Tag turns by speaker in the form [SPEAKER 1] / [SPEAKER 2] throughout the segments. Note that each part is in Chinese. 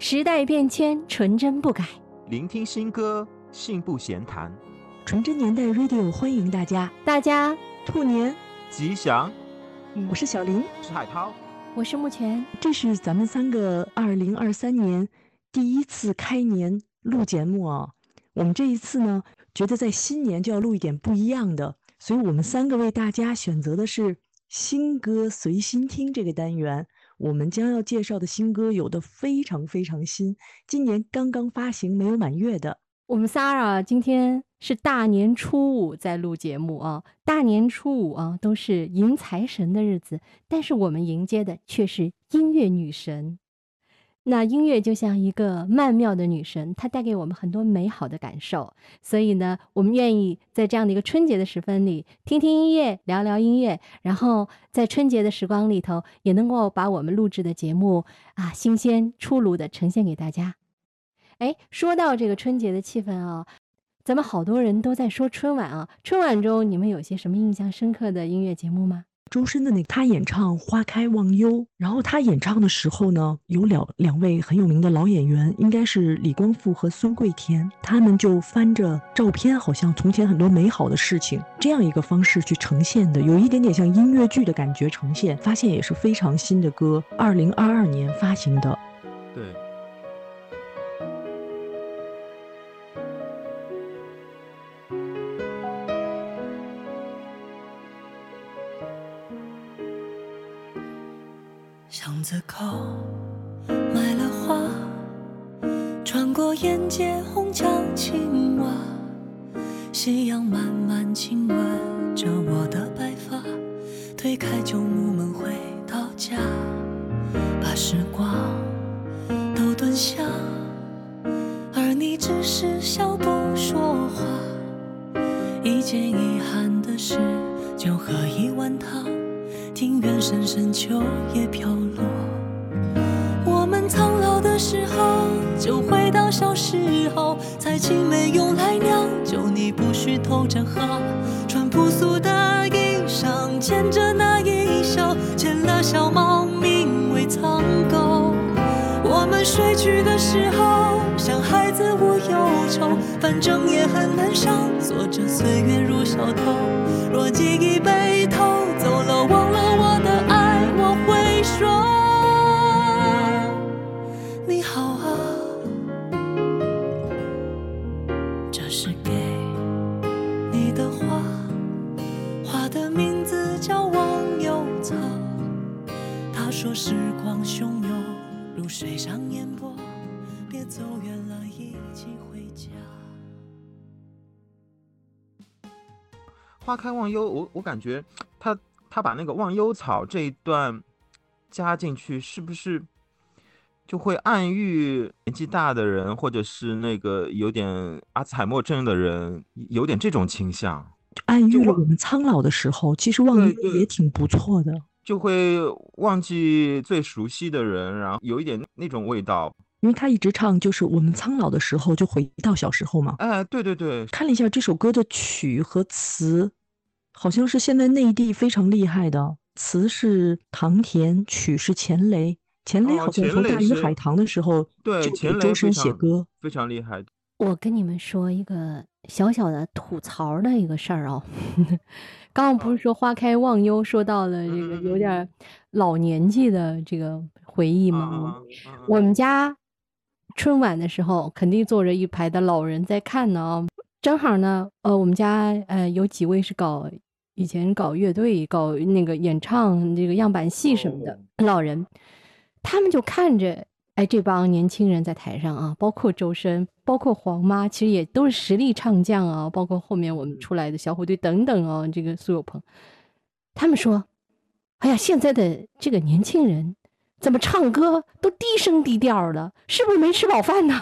[SPEAKER 1] 时代变迁，纯真不改。
[SPEAKER 2] 聆听新歌，信步闲谈。
[SPEAKER 3] 纯真年代 Radio 欢迎大家，
[SPEAKER 1] 大家
[SPEAKER 3] 兔年
[SPEAKER 2] 吉祥。
[SPEAKER 3] 我是小林，
[SPEAKER 2] 我是海涛，
[SPEAKER 1] 我是木泉。
[SPEAKER 3] 这是咱们三个二零二三年第一次开年录节目啊。我们这一次呢，觉得在新年就要录一点不一样的，所以我们三个为大家选择的是新歌随心听这个单元。我们将要介绍的新歌有的非常非常新，今年刚刚发行，没有满月的。
[SPEAKER 1] 我们仨啊，今天是大年初五在录节目啊，大年初五啊都是迎财神的日子，但是我们迎接的却是音乐女神。那音乐就像一个曼妙的女神，她带给我们很多美好的感受。所以呢，我们愿意在这样的一个春节的时分里，听听音乐，聊聊音乐，然后在春节的时光里头，也能够把我们录制的节目啊，新鲜出炉的呈现给大家。哎，说到这个春节的气氛啊，咱们好多人都在说春晚啊，春晚中你们有些什么印象深刻的音乐节目吗？
[SPEAKER 3] 周深的那他演唱《花开忘忧》，然后他演唱的时候呢，有两两位很有名的老演员，应该是李光复和孙桂田，他们就翻着照片，好像从前很多美好的事情，这样一个方式去呈现的，有一点点像音乐剧的感觉呈现。发现也是非常新的歌，二零二二年发行的。
[SPEAKER 2] 对。
[SPEAKER 4] 子口买了花，穿过沿街红墙青瓦，夕阳慢慢亲吻着我的白发，推开旧木门回到家，把时光都蹲下，而你只是笑不说话。一件遗憾的事，就喝一碗汤。庭院深深，秋叶飘落。我们苍老的时候，就回到小时候。采青梅用来酿酒，你不许偷着喝。穿朴素的衣裳，牵着那衣袖，牵了小猫，名为苍狗。我们睡去的时候，像孩子无忧愁，反正也很难上，坐着岁月如小偷。若记忆被偷走了，忘了。如水上烟波，别走远了，一起回家。
[SPEAKER 2] 花开忘忧，我我感觉他他把那个忘忧草这一段加进去，是不是就会暗喻年纪大的人，或者是那个有点阿兹海默症的人，有点这种倾向，
[SPEAKER 3] 暗喻了我们苍老的时候，其实忘忧也挺不错的。
[SPEAKER 2] 就会忘记最熟悉的人，然后有一点那种味道，
[SPEAKER 3] 因为他一直唱，就是我们苍老的时候就回到小时候嘛。
[SPEAKER 2] 哎，对对对，
[SPEAKER 3] 看了一下这首歌的曲和词，好像是现在内地非常厉害的，词是唐田，曲是钱雷，钱雷好像从大鱼海棠的时候
[SPEAKER 2] 对
[SPEAKER 3] 给周深写歌，
[SPEAKER 2] 非常厉害。
[SPEAKER 1] 我跟你们说一个小小的吐槽的一个事儿啊。刚刚不是说花开忘忧，说到了这个有点老年纪的这个回忆吗？我们家春晚的时候，肯定坐着一排的老人在看呢啊。正好呢，呃，我们家呃有几位是搞以前搞乐队、搞那个演唱这个样板戏什么的老人，他们就看着。哎，这帮年轻人在台上啊，包括周深，包括黄妈，其实也都是实力唱将啊。包括后面我们出来的小虎队等等啊，这个苏有朋，他们说：“哎呀，现在的这个年轻人怎么唱歌都低声低调的，是不是没吃饱饭呢？”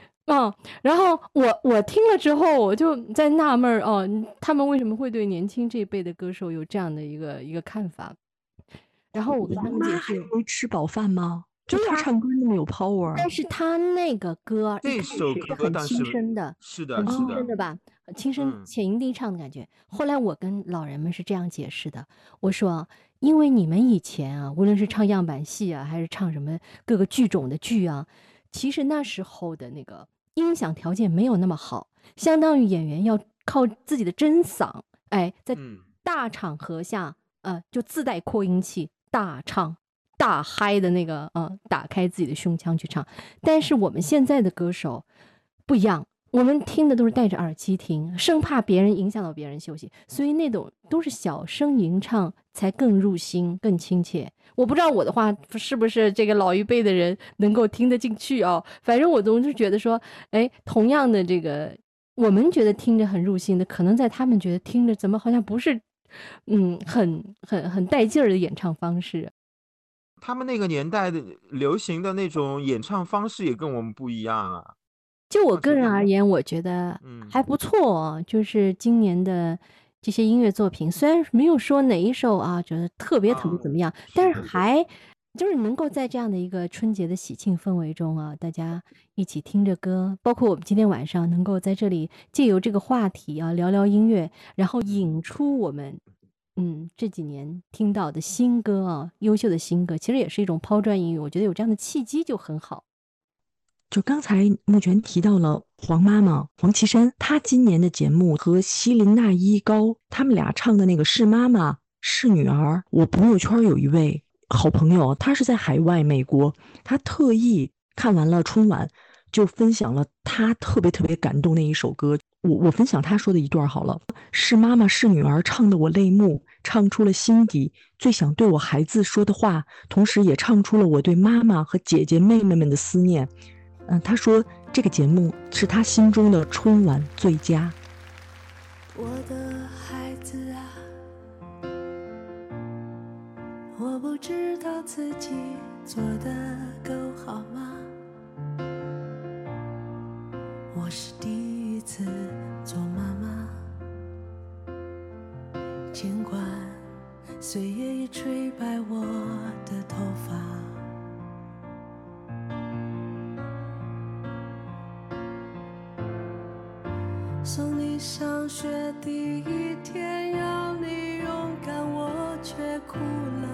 [SPEAKER 1] 啊，然后我我听了之后，我就在纳闷儿哦，他们为什么会对年轻这一辈的歌手有这样的一个一个看法？然后我跟他们解释：“
[SPEAKER 3] 没吃饱饭吗？”就他唱歌那么有 power，
[SPEAKER 1] 但是他那个歌
[SPEAKER 2] 这首歌
[SPEAKER 1] 很轻声的，
[SPEAKER 2] 是的，
[SPEAKER 1] 很轻
[SPEAKER 2] 声
[SPEAKER 1] 的吧，轻声浅吟低唱的感觉。后来我跟老人们是这样解释的，我说，因为你们以前啊，无论是唱样板戏啊，还是唱什么各个剧种的剧啊，其实那时候的那个音响条件没有那么好，相当于演员要靠自己的真嗓，哎，在
[SPEAKER 2] 嗯
[SPEAKER 1] 大场合下，呃，就自带扩音器大唱。大嗨的那个，嗯，打开自己的胸腔去唱。但是我们现在的歌手不一样，我们听的都是戴着耳机听，生怕别人影响到别人休息，所以那种都是小声吟唱才更入心、更亲切。我不知道我的话是不是这个老一辈的人能够听得进去哦。反正我总是觉得说，哎，同样的这个，我们觉得听着很入心的，可能在他们觉得听着怎么好像不是，嗯，很很很带劲儿的演唱方式。
[SPEAKER 2] 他们那个年代的流行的那种演唱方式也跟我们不一样啊。
[SPEAKER 1] 就我个人而言，我觉得
[SPEAKER 2] 嗯
[SPEAKER 1] 还不错哦。就是今年的这些音乐作品，虽然没有说哪一首啊，觉得特别特别
[SPEAKER 2] 啊
[SPEAKER 1] 怎么样，
[SPEAKER 2] 是
[SPEAKER 1] 但是还就是能够在这样的一个春节的喜庆氛围中啊，大家一起听着歌，包括我们今天晚上能够在这里借由这个话题啊聊聊音乐，然后引出我们嗯这几年听到的新歌啊，优秀的新歌，其实也是一种抛砖引玉。我觉得有这样的契机就很好。
[SPEAKER 3] 就刚才木泉提到了黄妈妈黄绮珊，她今年的节目和希林娜依高他们俩唱的那个是妈妈是女儿。我朋友圈有一位好朋友，他是在海外美国，他特意看完了春晚，就分享了他特别特别感动的一首歌。我我分享他说的一段好了，是妈妈是女儿唱的我泪目，唱出了心底最想对我孩子说的话，同时也唱出了我对妈妈和姐姐妹妹们的思念。嗯，他说这个节目是他心中的春晚最佳。
[SPEAKER 5] 我的孩子啊，我不知道自己做的够好吗？我是第一一次做妈妈，尽管岁月已吹白我的头发。送你上学第一天，要你勇敢，我却哭了。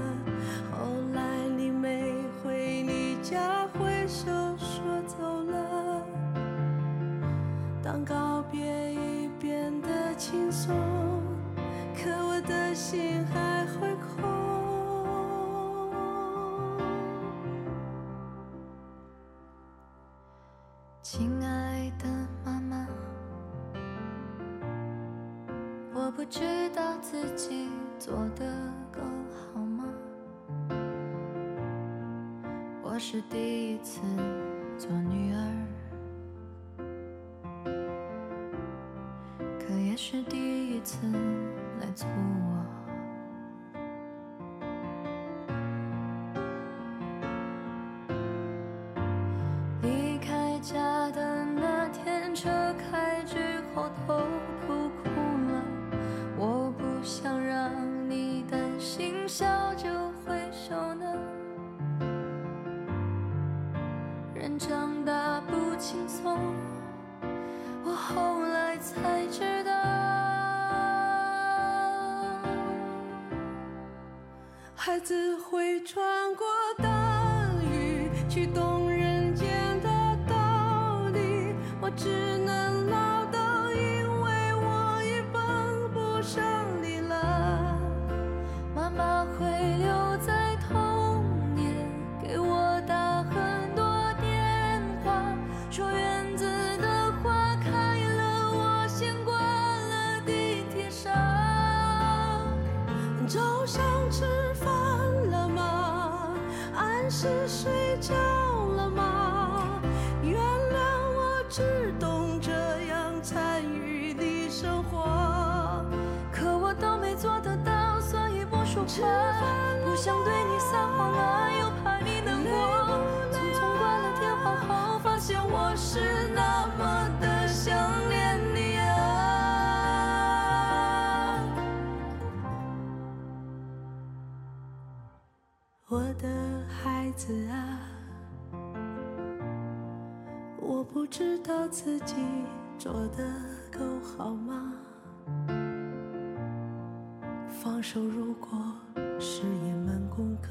[SPEAKER 5] 后来你没回你家，告别已变得轻松，可我的心还会空。亲爱的妈妈。我不知道自己做的够好吗？我是第一次做女儿，还是第一次来做我。孩子说话。不想对你撒谎啊，又怕你难过。匆匆挂了电话后，发现我是那么的想念你啊。我的孩子啊，我不知道自己做的够好吗？手如果是一门功课，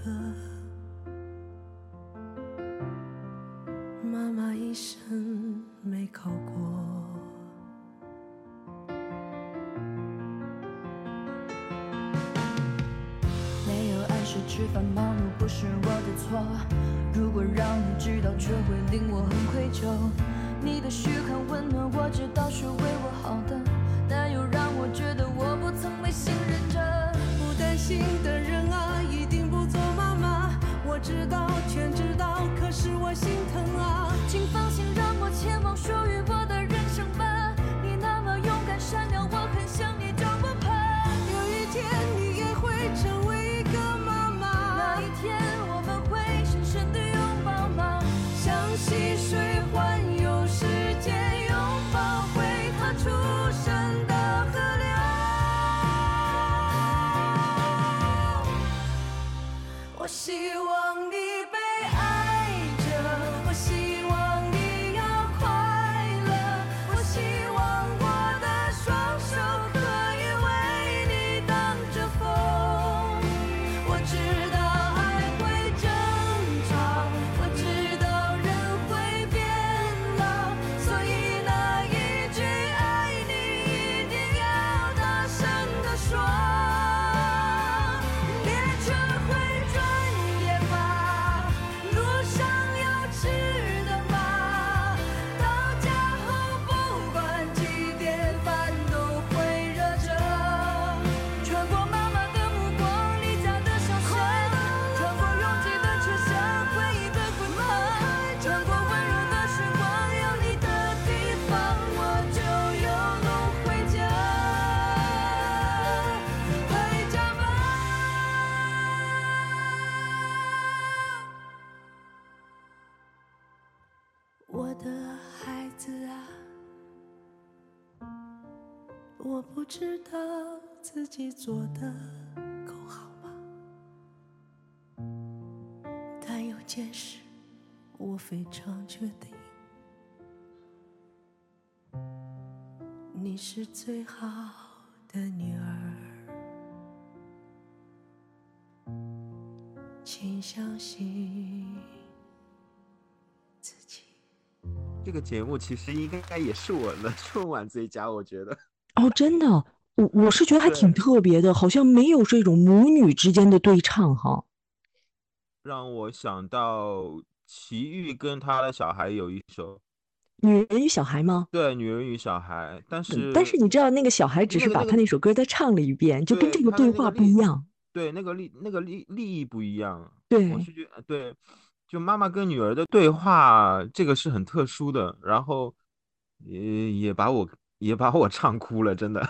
[SPEAKER 5] 己做的够好吗？但有件事我非常确定，你是最好的女儿，请相信自己。
[SPEAKER 2] 这个节目其实应该也是我的春晚最佳，我觉得。
[SPEAKER 3] 哦，真的，我我是觉得还挺特别的，好像没有这种母女之间的对唱哈。
[SPEAKER 2] 让我想到齐豫跟他的小孩有一首，
[SPEAKER 3] 女人与小孩吗？
[SPEAKER 2] 对《女人与小孩》，但
[SPEAKER 3] 嗯
[SPEAKER 2] 是
[SPEAKER 3] 但是你知道，那个小孩只是把他那首歌再唱了一遍，就跟这个对话不一样。
[SPEAKER 2] 对那个利那个利利益不一样，
[SPEAKER 3] 对
[SPEAKER 2] 我是觉得对，就妈妈跟女儿的对话，这个是很特殊的，然后也也把我也把我唱哭了，真的。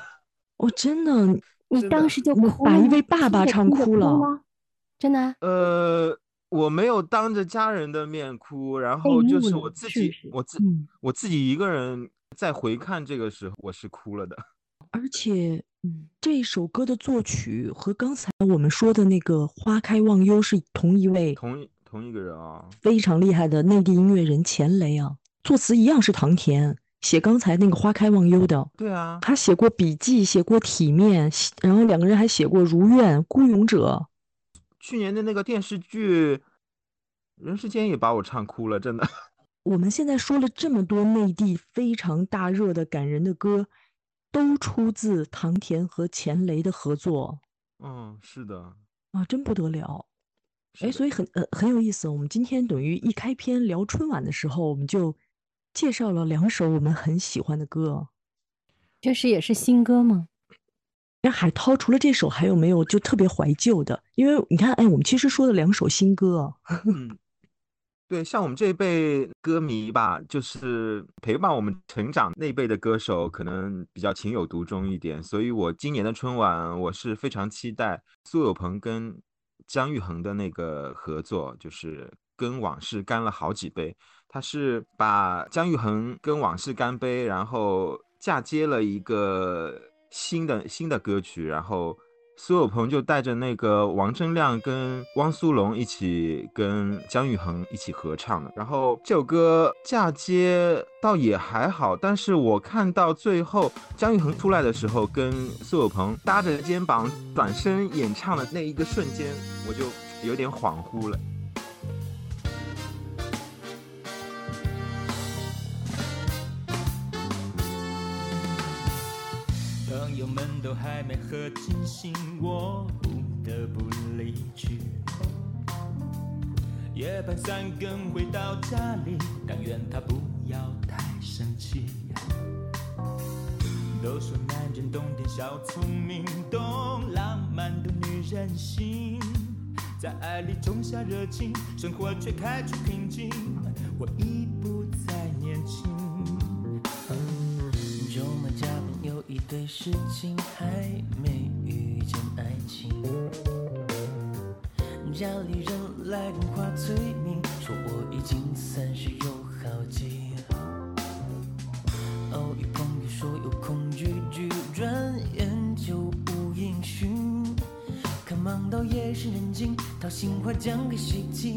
[SPEAKER 3] 哦，真的，
[SPEAKER 1] 你当时就
[SPEAKER 3] 那把一位爸爸唱哭了？
[SPEAKER 1] 真的啊？
[SPEAKER 2] 呃，我没有当着家人的面哭，然后就是我自己，我自
[SPEAKER 3] 嗯，
[SPEAKER 2] 我自己一个人在回看这个时候，我是哭了的。
[SPEAKER 3] 而且，嗯，这首歌的作曲和刚才我们说的那个《花开忘忧》是同一位
[SPEAKER 2] 同同一个人啊，
[SPEAKER 3] 非常厉害的内地音乐人钱雷啊，作词一样是唐田，写刚才那个《花开忘忧》的。
[SPEAKER 2] 对啊，
[SPEAKER 3] 他写过《笔记》，写过《体面》，写然后两个人还写过《如愿》《孤勇者》。
[SPEAKER 2] 去年的那个电视剧《人世间》也把我唱哭了，真的。
[SPEAKER 3] 我们现在说了这么多内地非常大热的感人的歌，都出自唐田和钱雷的合作
[SPEAKER 2] 嗯，是的，
[SPEAKER 3] 啊，真不得了。哎，所以很呃很有意思。我们今天等于一开篇聊春晚的时候，我们就介绍了两首我们很喜欢的歌。
[SPEAKER 1] 这是也是新歌吗？
[SPEAKER 3] 那海涛除了这首，还有没有就特别怀旧的？因为你看，哎，我们其实说的两首新歌啊，
[SPEAKER 2] 嗯，对，像我们这一辈歌迷吧，就是陪伴我们成长那一辈的歌手，可能比较情有独钟一点。所以我今年的春晚，我是非常期待苏有朋跟姜育恒的那个合作，就是跟往事干了好几杯。他是把姜育恒跟往事干杯，然后嫁接了一个新的新的歌曲，然后苏有朋就带着那个王铮亮跟汪苏泷一起跟姜育恒一起合唱的。然后这首歌嫁接倒也还好，但是我看到最后姜育恒出来的时候，跟苏有朋搭着肩膀转身演唱的那一个瞬间，我就有点恍惚了。
[SPEAKER 6] 们都还没喝尽兴，我不得不离去。夜半三更回到家里，但愿她不要太生气。都说男人懂点小聪明，懂浪漫的女人心，在爱里种下热情，生活却开出瓶颈。我已不
[SPEAKER 7] 一堆事情，还没遇见爱情。家里人来电话催命，说我已经三十有好几。偶遇朋友说有空聚聚，转眼就无音讯。看忙到夜深人静，掏心话讲给谁听？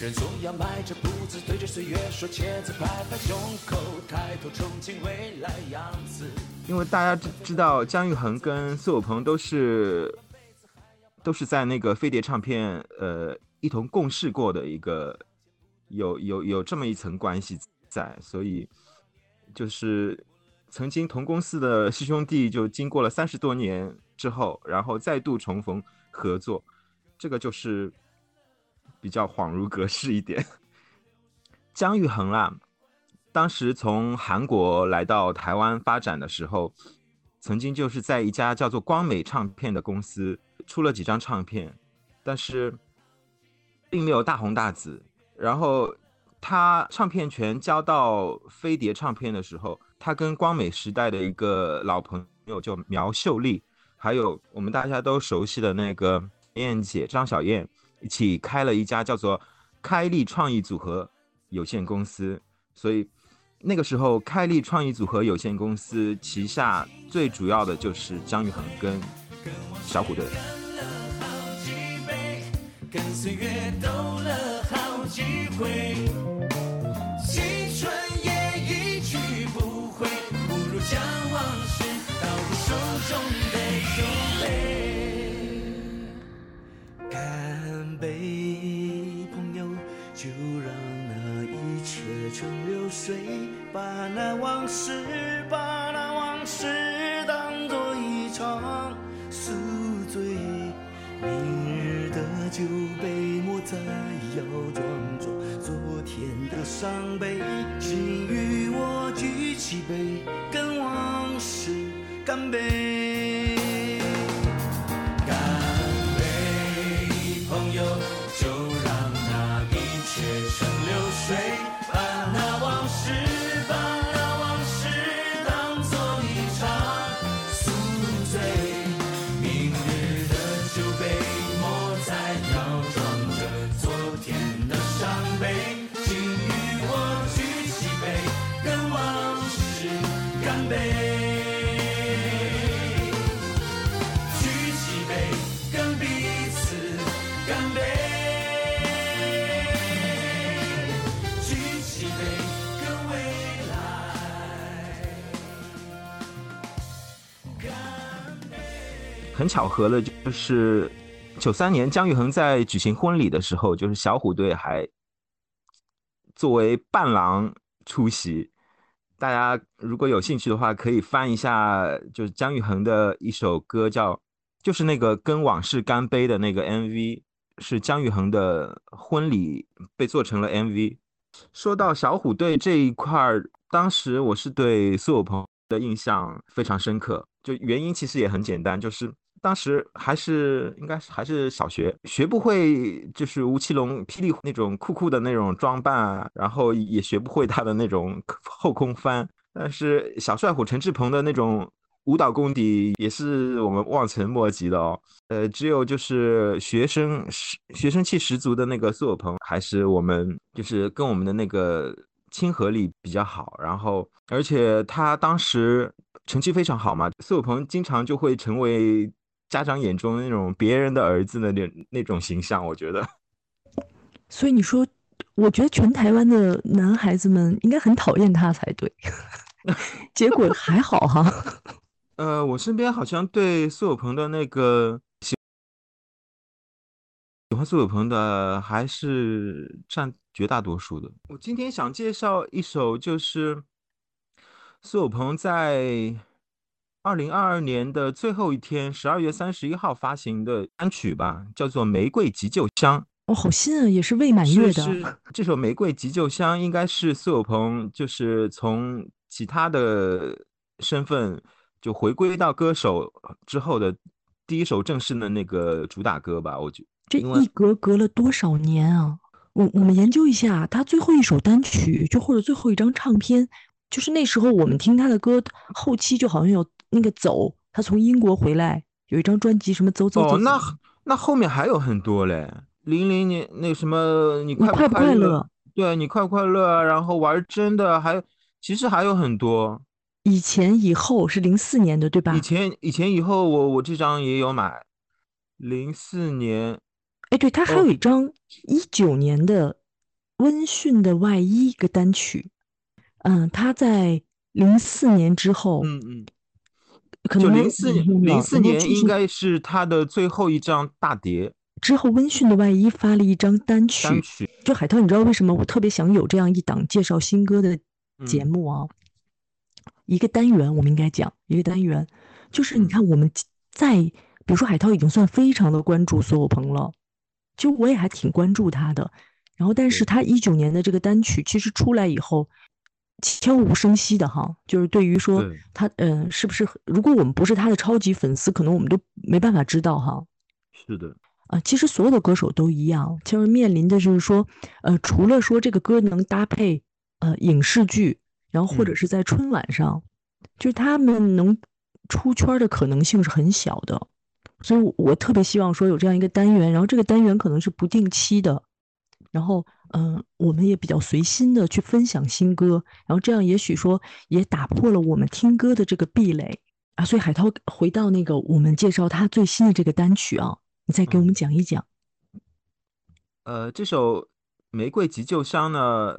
[SPEAKER 6] 人总要迈着步子，对着岁月说茄子，拍拍胸口，抬头憧憬未来样子。
[SPEAKER 2] 因为大家知知道姜育恒跟苏有朋都是都是在那个飞碟唱片呃一同共事过的一个有有有这么一层关系在，所以就是曾经同公司的师兄弟，就经过了三十多年之后，然后再度重逢合作，这个就是比较恍如隔世一点。姜育恒啦，当时从韩国来到台湾发展的时候，曾经就是在一家叫做光美唱片的公司出了几张唱片，但是并没有大红大紫。然后他唱片权交到飞碟唱片的时候，他跟光美时代的一个老朋友叫苗秀丽，还有我们大家都熟悉的那个燕姐张小燕，一起开了一家叫做开利创意组合有限公司。所以那个时候，开利创意组合有限公司旗下最主要的就是姜育恒跟小虎队。
[SPEAKER 6] 跟岁月斗了好几回，
[SPEAKER 8] 是，把那往事当作一场宿醉。明日的酒杯莫再要装作昨天的伤悲，请与我举起杯，跟往事
[SPEAKER 6] 干杯。
[SPEAKER 2] 很巧合的，就是九三年姜育恒在举行婚礼的时候，就是小虎队还作为伴郎出席。大家如果有兴趣的话，可以翻一下，就是姜育恒的一首歌叫，就是那个跟往事干杯的那个 MV，是姜育恒的婚礼被做成了 MV。说到小虎队这一块儿，当时我是对苏有朋的印象非常深刻，就原因其实也很简单，就是当时还是应该是还是小学，学不会就是吴奇隆、霹雳那种酷酷的那种装扮，然后也学不会他的那种后空翻，但是小帅虎陈志朋的那种舞蹈功底也是我们望尘莫及的哦。呃，只有就是学生十学生气十足的那个苏有朋，还是我们就是跟我们的那个亲和力比较好，然后而且他当时成绩非常好嘛，苏有朋经常就会成为家长眼中那种别人的儿子的那那种形象，我觉得。
[SPEAKER 3] 所以你说，我觉得全台湾的男孩子们应该很讨厌他才对，结果还好哈。
[SPEAKER 2] 呃，我身边好像对苏有朋的那个喜喜欢苏有朋的还是占绝大多数的。我今天想介绍一首，就是苏有朋在二零二二年的最后一天，十二月三十一号发行的单曲吧，叫做《玫瑰急救箱》。
[SPEAKER 3] 哦，好新啊，也是未满月的。
[SPEAKER 2] 是是，这首《玫瑰急救箱》应该是苏有朋就是从其他的身份就回归到歌手之后的第一首正式的那个主打歌吧，我觉
[SPEAKER 3] 这一隔隔了多少年啊？我我们研究一下，他最后一首单曲，就或者最后一张唱片，就是那时候我们听他的歌，后期就好像有那个走，他从英国回来有一张专辑，什么走走走
[SPEAKER 2] 哦，那那后面还有很多嘞，零零年那什么，你快
[SPEAKER 3] 快不
[SPEAKER 2] 快
[SPEAKER 3] 快乐？
[SPEAKER 2] 对你快不快乐啊，然后玩真的，还有其实还有很多。
[SPEAKER 3] 以前以后是零四年的，对吧
[SPEAKER 2] 以？前以前以后我我这张也有买，零四年
[SPEAKER 3] 哎，对，他还
[SPEAKER 2] 哦
[SPEAKER 3] 有一张一九年的温驯的外衣一个单曲，嗯，他在零四年之后，
[SPEAKER 2] 嗯嗯，就零四年零四年应该是他的最后一张大碟
[SPEAKER 3] 之后温驯的外衣发了一张单曲，
[SPEAKER 2] 单曲。
[SPEAKER 3] 就海涛，你知道为什么我特别想有这样一档介绍新歌的节
[SPEAKER 2] 嗯
[SPEAKER 3] 目啊？一个单元，我们应该讲一个单元，就是你
[SPEAKER 2] 嗯
[SPEAKER 3] 看我们在，比如说海涛已经算非常的关注苏有朋了，就我也还挺关注他的。然后，但是他一九年的这个单曲其实出来以后，悄无声息的哈，就是对于说他，嗯、是不是如果我们不是他的超级粉丝，可能我们都没办法知道哈。
[SPEAKER 2] 是的，
[SPEAKER 3] 啊，其实所有的歌手都一样，就是面临的就是说，呃，除了说这个歌能搭配呃影视剧，然后或者
[SPEAKER 2] 嗯
[SPEAKER 3] 是在春晚上，就是他们能出圈的可能性是很小的。所以我，我特别希望说有这样一个单元，然后这个单元可能是不定期的，然后，嗯、我们也比较随心的去分享新歌，然后这样也许说也打破了我们听歌的这个壁垒啊。所以，海涛回到那个我们介绍他最新的这个单曲啊，你再给我们
[SPEAKER 2] 嗯
[SPEAKER 3] 讲一讲。
[SPEAKER 2] 呃，这首《玫瑰急救箱》呢，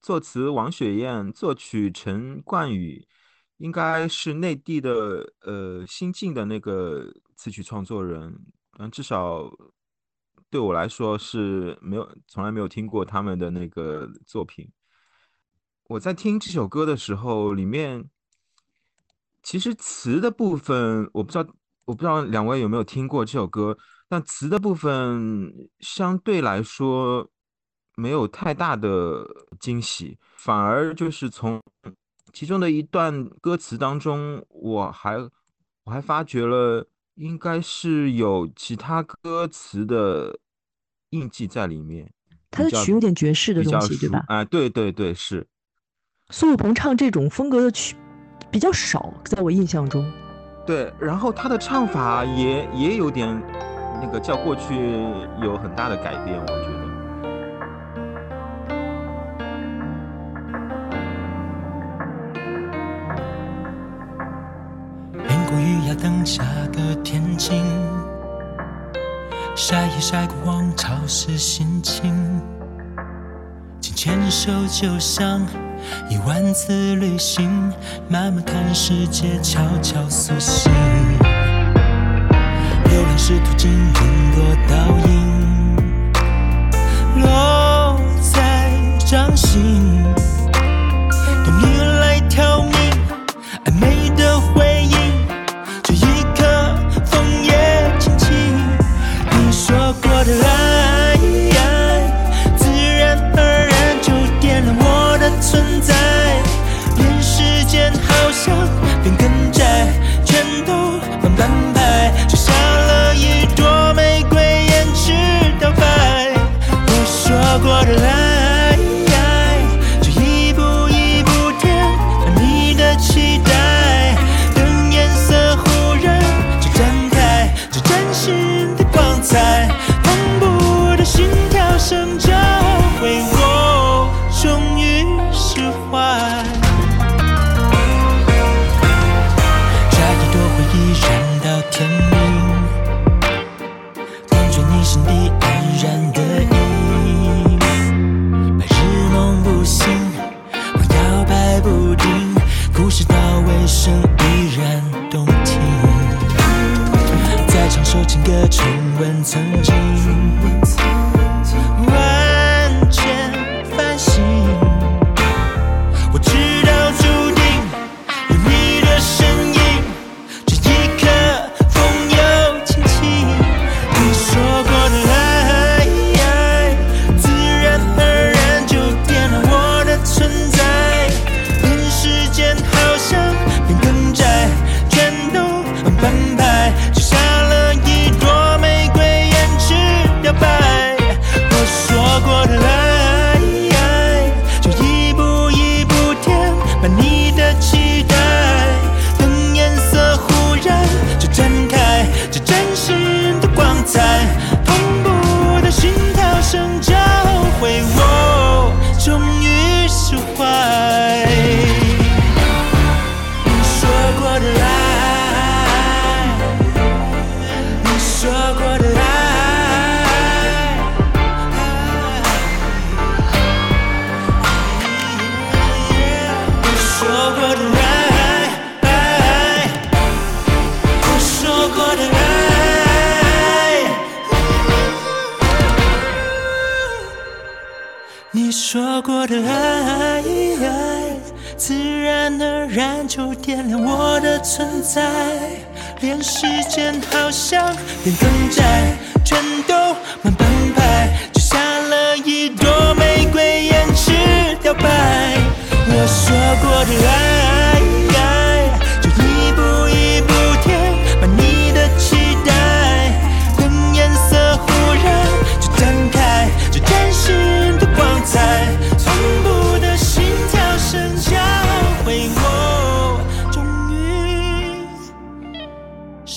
[SPEAKER 2] 作词王雪燕，作曲陈冠宇，应该是内地的呃新晋的那个词曲创作人，嗯，至少对我来说是没有从来没有听过他们的那个作品。我在听这首歌的时候，里面其实词的部分，我不知道，我不知道两位有没有听过这首歌，但词的部分相对来说没有太大的惊喜，反而就是从其中的一段歌词当中，我还我还发觉了，应该是有其他歌词的印记在里面，
[SPEAKER 3] 他的曲有点爵士的东西，对吧？
[SPEAKER 2] 熟哎，对对对，是。
[SPEAKER 3] 苏有朋唱这种风格的曲比较少，在我印象中。
[SPEAKER 2] 对，然后他的唱法也也有点那个叫过去有很大的改变，我觉得。
[SPEAKER 9] 淋过雨要等下个天晴，晒一晒过往潮湿心情。紧牵手就像一万次旅行，慢慢看世界悄悄苏醒。流浪是途经云朵倒影，落在掌心，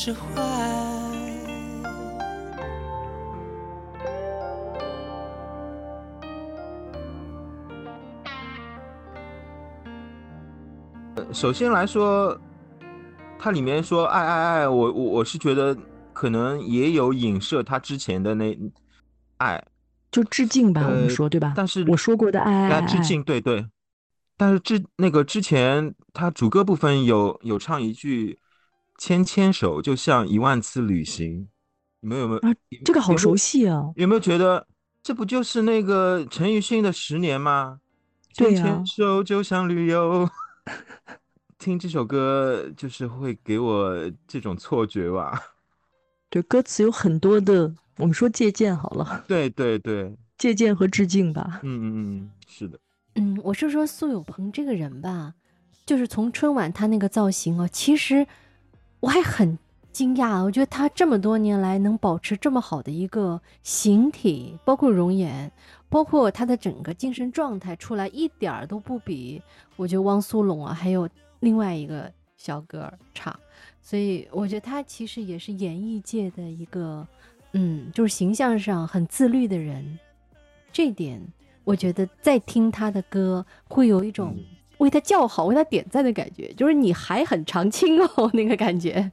[SPEAKER 9] 释怀。
[SPEAKER 2] 首先来说，它里面说爱爱爱，我我我是觉得可能也有影射他之前的那爱，
[SPEAKER 3] 就致敬吧，我们
[SPEAKER 2] 呃
[SPEAKER 3] 说对吧？
[SPEAKER 2] 但是
[SPEAKER 3] 我说过的爱爱爱，
[SPEAKER 2] 致敬，对对。但是之那个之前，他主歌部分有有唱一句“牵牵手就像一万次旅行”，你们有没有？
[SPEAKER 3] 啊这个好熟悉啊！
[SPEAKER 2] 有没有觉得这不就是那个陈奕迅的《十年》吗？
[SPEAKER 3] 对呀
[SPEAKER 2] 牵牵手就像旅游。听这首歌就是会给我这种错觉吧？
[SPEAKER 3] 对，歌词有很多的，我们说借鉴好了，
[SPEAKER 2] 对对对，
[SPEAKER 3] 借鉴和致敬吧。
[SPEAKER 2] 嗯嗯嗯，是的，
[SPEAKER 1] 嗯，我是说苏有朋这个人吧，就是从春晚他那个造型哦，其实我还很惊讶，我觉得他这么多年来能保持这么好的一个形体，包括容颜，包括他的整个精神状态出来，一点儿都不比我觉得汪苏泷啊，还有另外一个小哥儿差。所以我觉得他其实也是演艺界的一个，嗯，就是形象上很自律的人。这点我觉得在听他的歌会有一种为他叫好、为他点赞的感觉，就是你还很常青哦，那个感觉。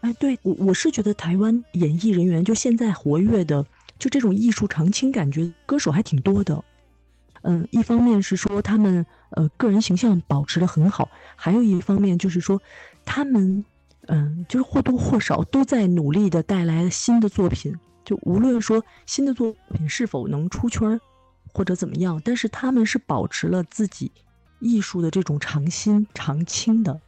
[SPEAKER 3] 哎，对我我是觉得台湾演艺人员就现在活跃的，就这种艺术常青感觉，歌手还挺多的。嗯，一方面是说他们呃个人形象保持的很好，还有一方面就是说他们嗯就是或多或少都在努力的带来新的作品，就无论说新的作品是否能出圈或者怎么样，但是他们是保持了自己艺术的这种常新常青的。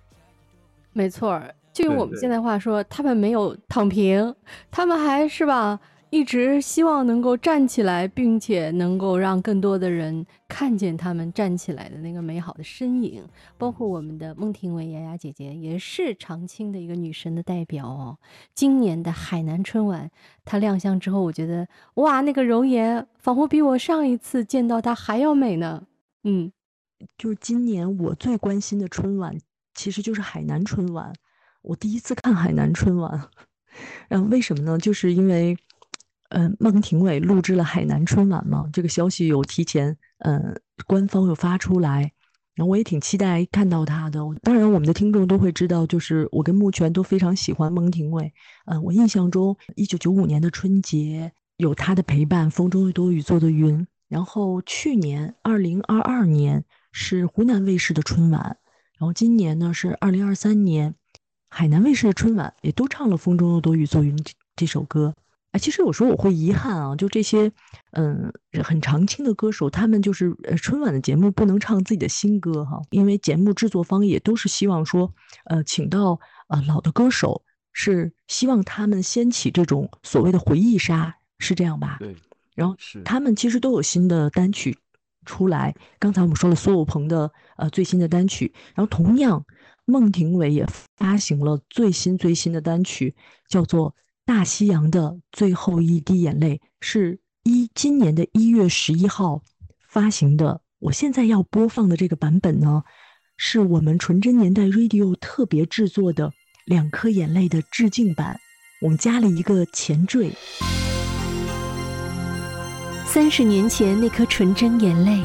[SPEAKER 1] 没错儿，就用我们现在话说，他们没有躺平，他们还是吧，一直希望能够站起来，并且能够让更多的人看见他们站起来的那个美好的身影。包括我们的孟庭苇雅雅姐姐，也是常青的一个女神的代表哦。今年的海南春晚，她亮相之后，我觉得哇，那个容颜仿佛比我上一次见到她还要美呢。嗯，
[SPEAKER 3] 就是今年我最关心的春晚，其实就是海南春晚。我第一次看海南春晚，然后为什么呢？就是因为，嗯、孟庭苇录制了海南春晚嘛，这个消息有提前，嗯、官方有发出来，然后我也挺期待看到他的。当然，我们的听众都会知道，就是我跟木泉都非常喜欢孟庭苇。嗯、我印象中，一九九五年的春节有她的陪伴，《风中有朵雨做的云》。然后去年二零二二年是湖南卫视的春晚，然后今年呢是二零二三年，海南卫视的春晚也都唱了《风中有朵雨做云》这这首歌。哎，其实有时候我会遗憾啊，就这些嗯很常青的歌手，他们就是呃春晚的节目不能唱自己的新歌哈，因为节目制作方也都是希望说，呃，请到呃老的歌手，是希望他们掀起这种所谓的回忆杀，是这样吧？
[SPEAKER 2] 对，
[SPEAKER 3] 然后
[SPEAKER 2] 是
[SPEAKER 3] 他们其实都有新的单曲出来。刚才我们说了苏有朋的呃最新的单曲，然后同样孟庭苇也发行了最新最新的单曲，叫做《大西洋的最后一滴眼泪》，是一今年的一月十一号发行的。我现在要播放的这个版本呢，是我们纯真年代 Radio 特别制作的《两颗眼泪》的致敬版，我们加了一个前缀。
[SPEAKER 10] 三十年前那颗纯真眼泪，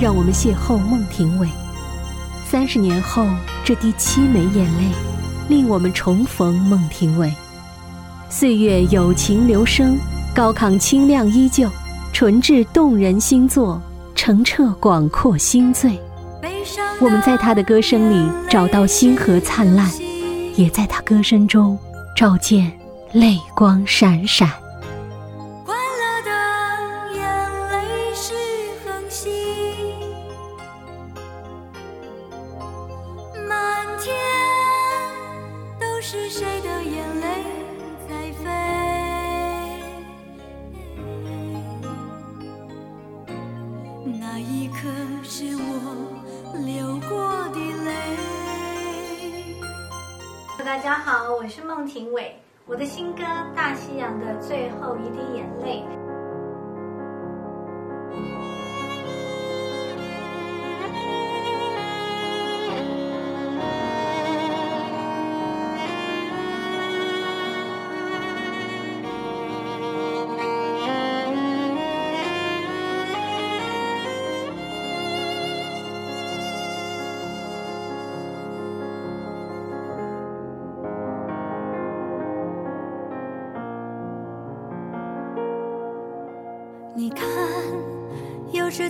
[SPEAKER 10] 让我们邂逅孟庭苇；三十年后这滴凄美眼泪，令我们重逢孟庭苇。岁月有情流声，高亢清亮依旧，纯挚动人心作，澄澈广阔心醉。我们在他的歌声里找到星河灿烂，也在他歌声中照见泪光闪闪。
[SPEAKER 5] 我的
[SPEAKER 11] 新歌大西洋的最后一滴眼泪。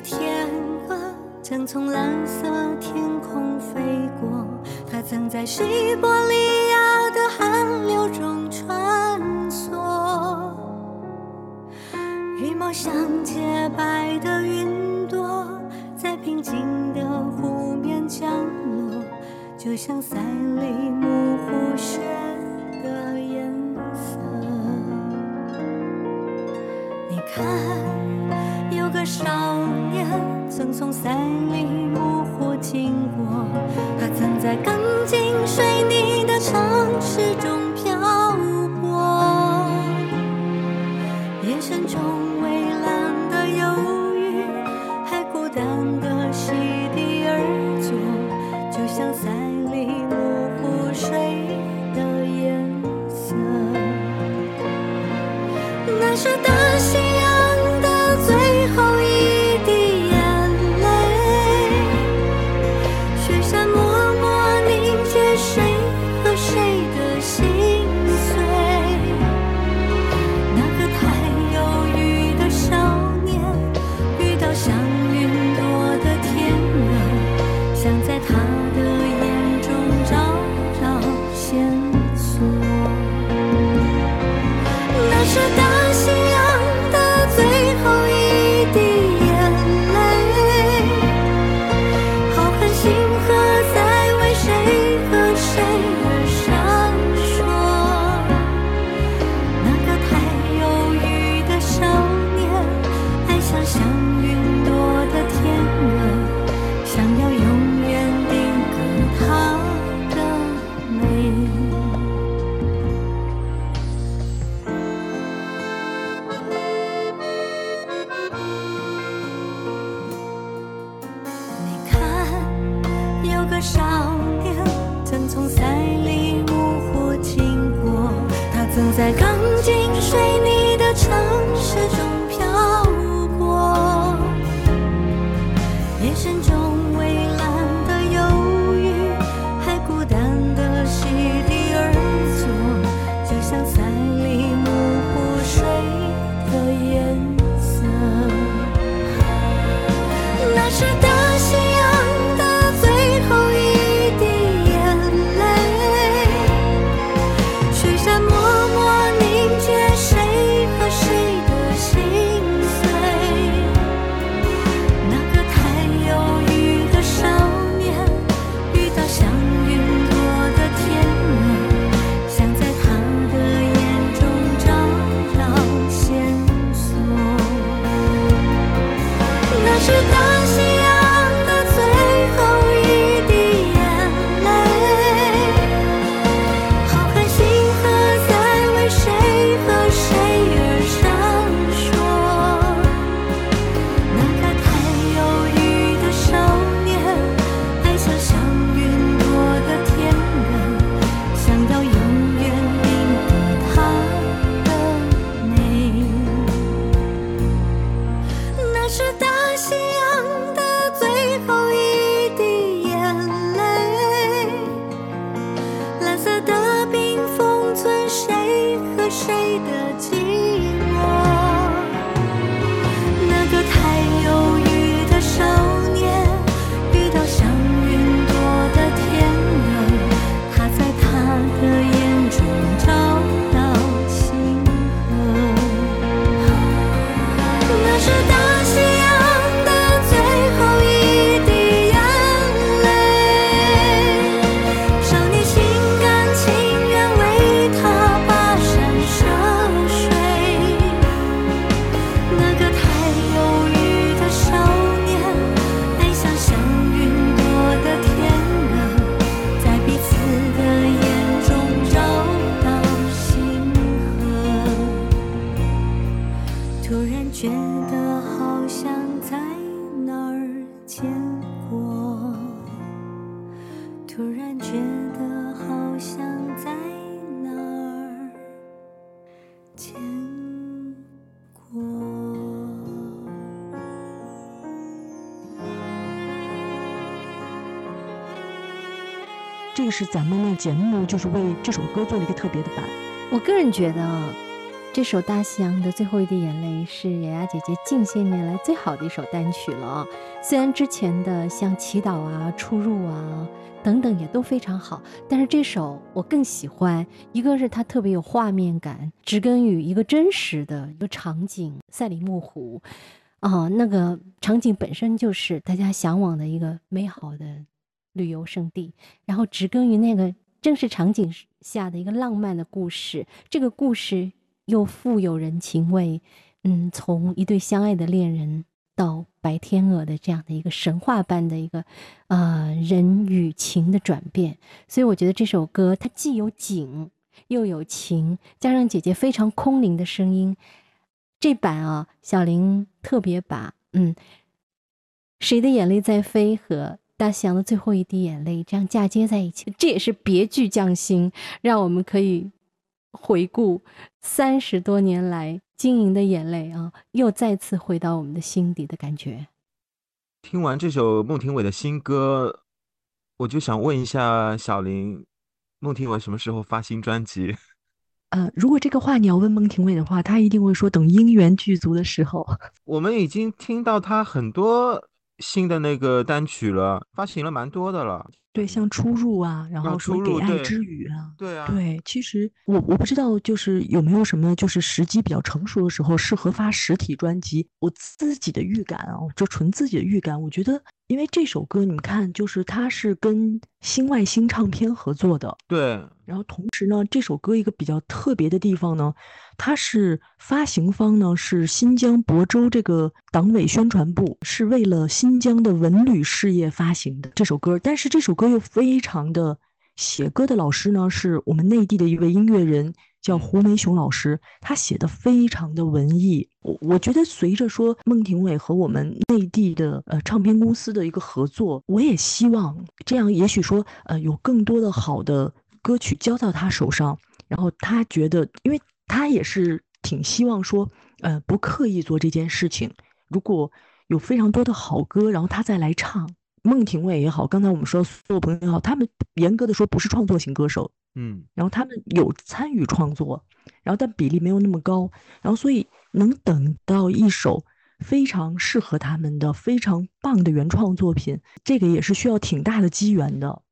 [SPEAKER 5] 天鹅正从蓝色天空飞过，它曾在西伯利亚的寒流中穿梭。羽毛像洁白的云朵，在平静的湖面降落，就像赛里木。少年曾从赛里木湖经过他曾在钢筋水泥突然觉得好像在哪儿见过，突然觉得好像在哪儿见过。
[SPEAKER 3] 这个是咱们的节目，就是为这首歌做了一个特别的版。
[SPEAKER 1] 我个人觉得啊，这首《大西洋的最后一滴眼泪》是雅雅姐姐近些年来最好的一首单曲了啊。虽然之前的像《祈祷》啊、《出入》啊等等也都非常好，但是这首我更喜欢，一个是它特别有画面感，植根于一个真实的一个场景——赛里木湖。啊、那个场景本身就是大家向往的一个美好的旅游胜地，然后植根于那个正式场景下的一个浪漫的故事。这个故事又富有人情味，嗯，从一对相爱的恋人到白天鹅的这样的一个神话般的一个呃人与情的转变。所以我觉得这首歌它既有景又有情，加上姐姐非常空灵的声音，这版啊，小林特别把嗯，谁的眼泪在飞和大西洋的最后一滴眼泪这样嫁接在一起，这也是别具匠心，让我们可以回顾三十多年来晶莹的眼泪啊，又再次回到我们的心底的感觉。
[SPEAKER 2] 听完这首孟庭苇的新歌，我就想问一下小林，孟庭苇什么时候发新专辑？
[SPEAKER 3] 呃，如果这个话你要问孟庭苇的话，她一定会说等姻缘具足的时候。
[SPEAKER 2] 我们已经听到他很多新的那个单曲了，发行了蛮多的了。
[SPEAKER 3] 对，像出入啊，然
[SPEAKER 2] 啊
[SPEAKER 3] 后说给爱之语啊，
[SPEAKER 2] 对。啊，
[SPEAKER 3] 对，其实我我不知道，就是有没有什么就是时机比较成熟的时候适合发实体专辑。我自己的预感啊，就纯自己的预感，我觉得，因为这首歌你们看，就是它是跟新外星唱片合作的，
[SPEAKER 2] 对，
[SPEAKER 3] 然后同时呢，这首歌一个比较特别的地方呢，它是发行方呢是新疆亳州这个党委宣传部，是为了新疆的文旅事业发行的这首歌，但是这首歌又非常的，写歌的老师呢是我们内地的一位音乐人，叫胡梅雄老师，他写的非常的文艺。我我觉得随着说孟庭苇和我们内地的呃唱片公司的一个合作，我也希望这样，也许说呃有更多的好的歌曲交到他手上，然后他觉得，因为他也是挺希望说呃不刻意做这件事情，如果有非常多的好歌，然后他再来唱。孟庭苇也好，刚才我们说所有朋友也好，他们严格的说不是创作型歌手，
[SPEAKER 2] 嗯，
[SPEAKER 3] 然后他们有参与创作，然后但比例没有那么高，然后所以能等到一首非常适合他们的非常棒的原创作品，这个也是需要挺大的机缘的，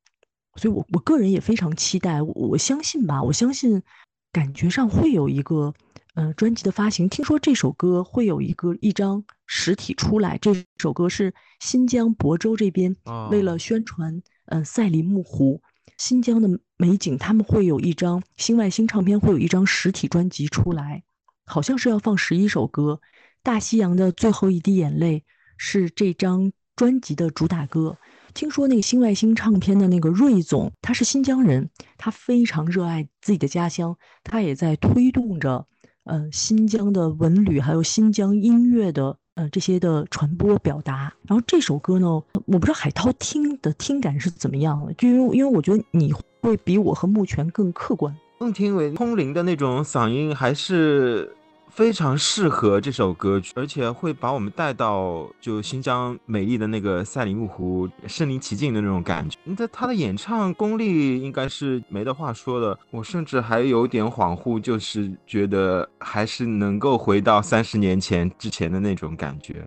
[SPEAKER 3] 所以我我个人也非常期待，我我相信吧，我相信感觉上会有一个呃专辑的发行，听说这首歌会有一个一张实体出来，这首歌是新疆亳州这边为
[SPEAKER 2] 哦
[SPEAKER 3] 了宣传呃赛里木湖。新疆的美景，他们会有一张新外星唱片，会有一张实体专辑出来，好像是要放十一首歌。大西洋的最后一滴眼泪是这张专辑的主打歌。听说那个新外星唱片的那个瑞总，他是新疆人，他非常热爱自己的家乡，他也在推动着呃新疆的文旅还有新疆音乐的呃这些的传播表达。然后这首歌呢，我不知道海涛听的听感是怎么样的，就因为因为我觉得你会比我和木泉更客观。
[SPEAKER 2] 孟庭苇空灵的那种嗓音还是非常适合这首歌曲，而且会把我们带到就新疆美丽的那个赛里木湖，身临其境的那种感觉。那他的演唱功力应该是没得话说的，我甚至还有点恍惚，就是觉得还是能够回到三十年前之前的那种感觉。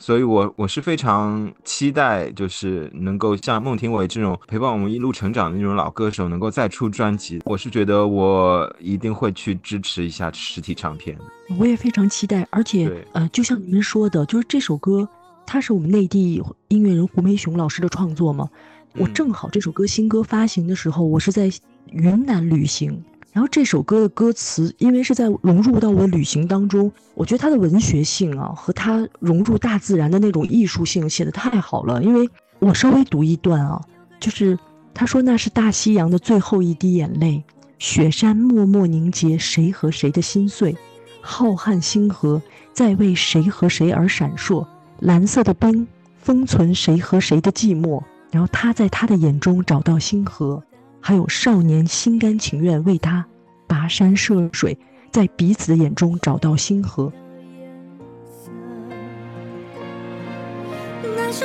[SPEAKER 2] 所以我我是非常期待，就是能够像孟庭苇这种陪伴我们一路成长的那种老歌手，能够再出专辑。我是觉得我一定会去支持一下实体唱片。
[SPEAKER 3] 我也非常期待，而且呃，就像你们说的，就是这首歌，它是我们内地音乐人胡梅雄老师的创作嘛。我
[SPEAKER 2] 嗯
[SPEAKER 3] 正好这首歌新歌发行的时候，我是在云南旅行，然后这首歌的歌词，因为是在融入到我旅行当中，我觉得它的文学性啊和它融入大自然的那种艺术性写得太好了。因为我稍微读一段啊，就是他说那是大西洋的最后一滴眼泪，雪山默默凝结谁和谁的心碎。浩瀚星河在为谁和谁而闪烁，蓝色的冰封存谁和谁的寂寞。然后他在他的眼中找到星河，还有少年心甘情愿为他跋山涉水，在彼此的眼中找到星河。
[SPEAKER 5] 那是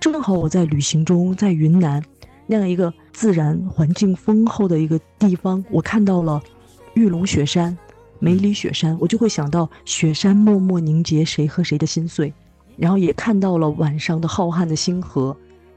[SPEAKER 3] 正好我在旅行中，在云南那样一个自然环境丰厚的一个地方，我看到了玉龙雪山、梅里雪山，我就会想到雪山默默凝结谁和谁的心碎，然后也看到了晚上的浩瀚的星河，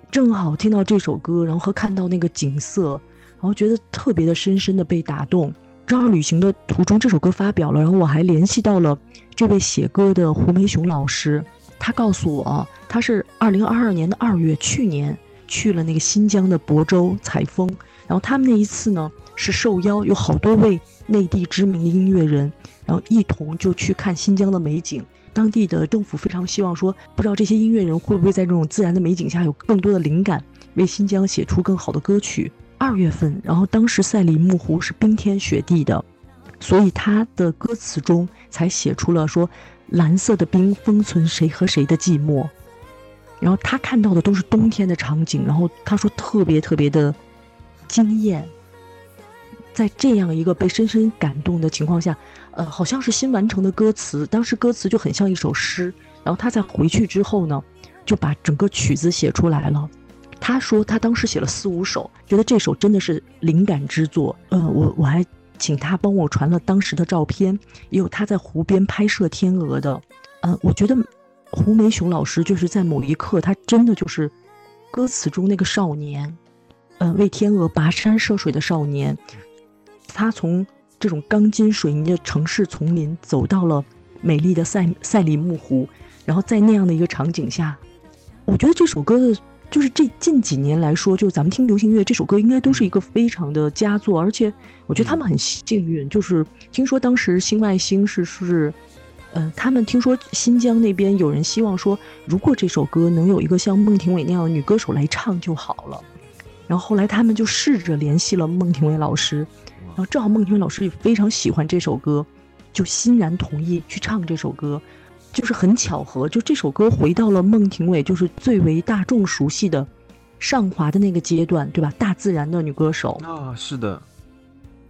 [SPEAKER 3] 正好听到这首歌，然后和看到那个景色，然后觉得特别的深深的被打动。正好旅行的途中，这首歌发表了，然后我还联系到了这位写歌的胡梅雄老师，他告诉我，他是二零二二年的二月，去年去了那个新疆的亳州采风，然后他们那一次呢是受邀，有好多位内地知名的音乐人，然后一同就去看新疆的美景。当地的政府非常希望说，不知道这些音乐人会不会在这种自然的美景下有更多的灵感，为新疆写出更好的歌曲。二月份，然后当时赛里木湖是冰天雪地的，所以他的歌词中才写出了说蓝色的冰封存谁和谁的寂寞。然后他看到的都是冬天的场景，然后他说特别特别的惊艳。在这样一个被深深感动的情况下，呃，好像是新完成的歌词，当时歌词就很像一首诗。然后他在回去之后呢，就把整个曲子写出来了。他说他当时写了四五首，觉得这首真的是灵感之作。呃，我我还请他帮我传了当时的照片，也有他在湖边拍摄天鹅的。呃，我觉得胡梅雄老师就是在某一刻，他真的就是歌词中那个少年，呃，为天鹅跋山涉水的少年。他从这种钢筋水泥的城市丛林走到了美丽的赛赛里木湖，然后在那样的一个场景下，我觉得这首歌的，就是这近几年来说，就咱们听流行乐，这首歌应该都是一个非常的佳作，而且我觉得他们很幸运，就是听说当时新外星是是，呃，他们听说新疆那边有人希望说，如果这首歌能有一个像孟庭苇那样的女歌手来唱就好了，然后后来他们就试着联系了孟庭苇老师。然后正好孟庭苇老师也非常喜欢这首歌，就欣然同意去唱这首歌，就是很巧合，就这首歌回到了孟庭苇就是最为大众熟悉的上华的那个阶段，对吧？大自然的女歌手
[SPEAKER 2] 啊，是的。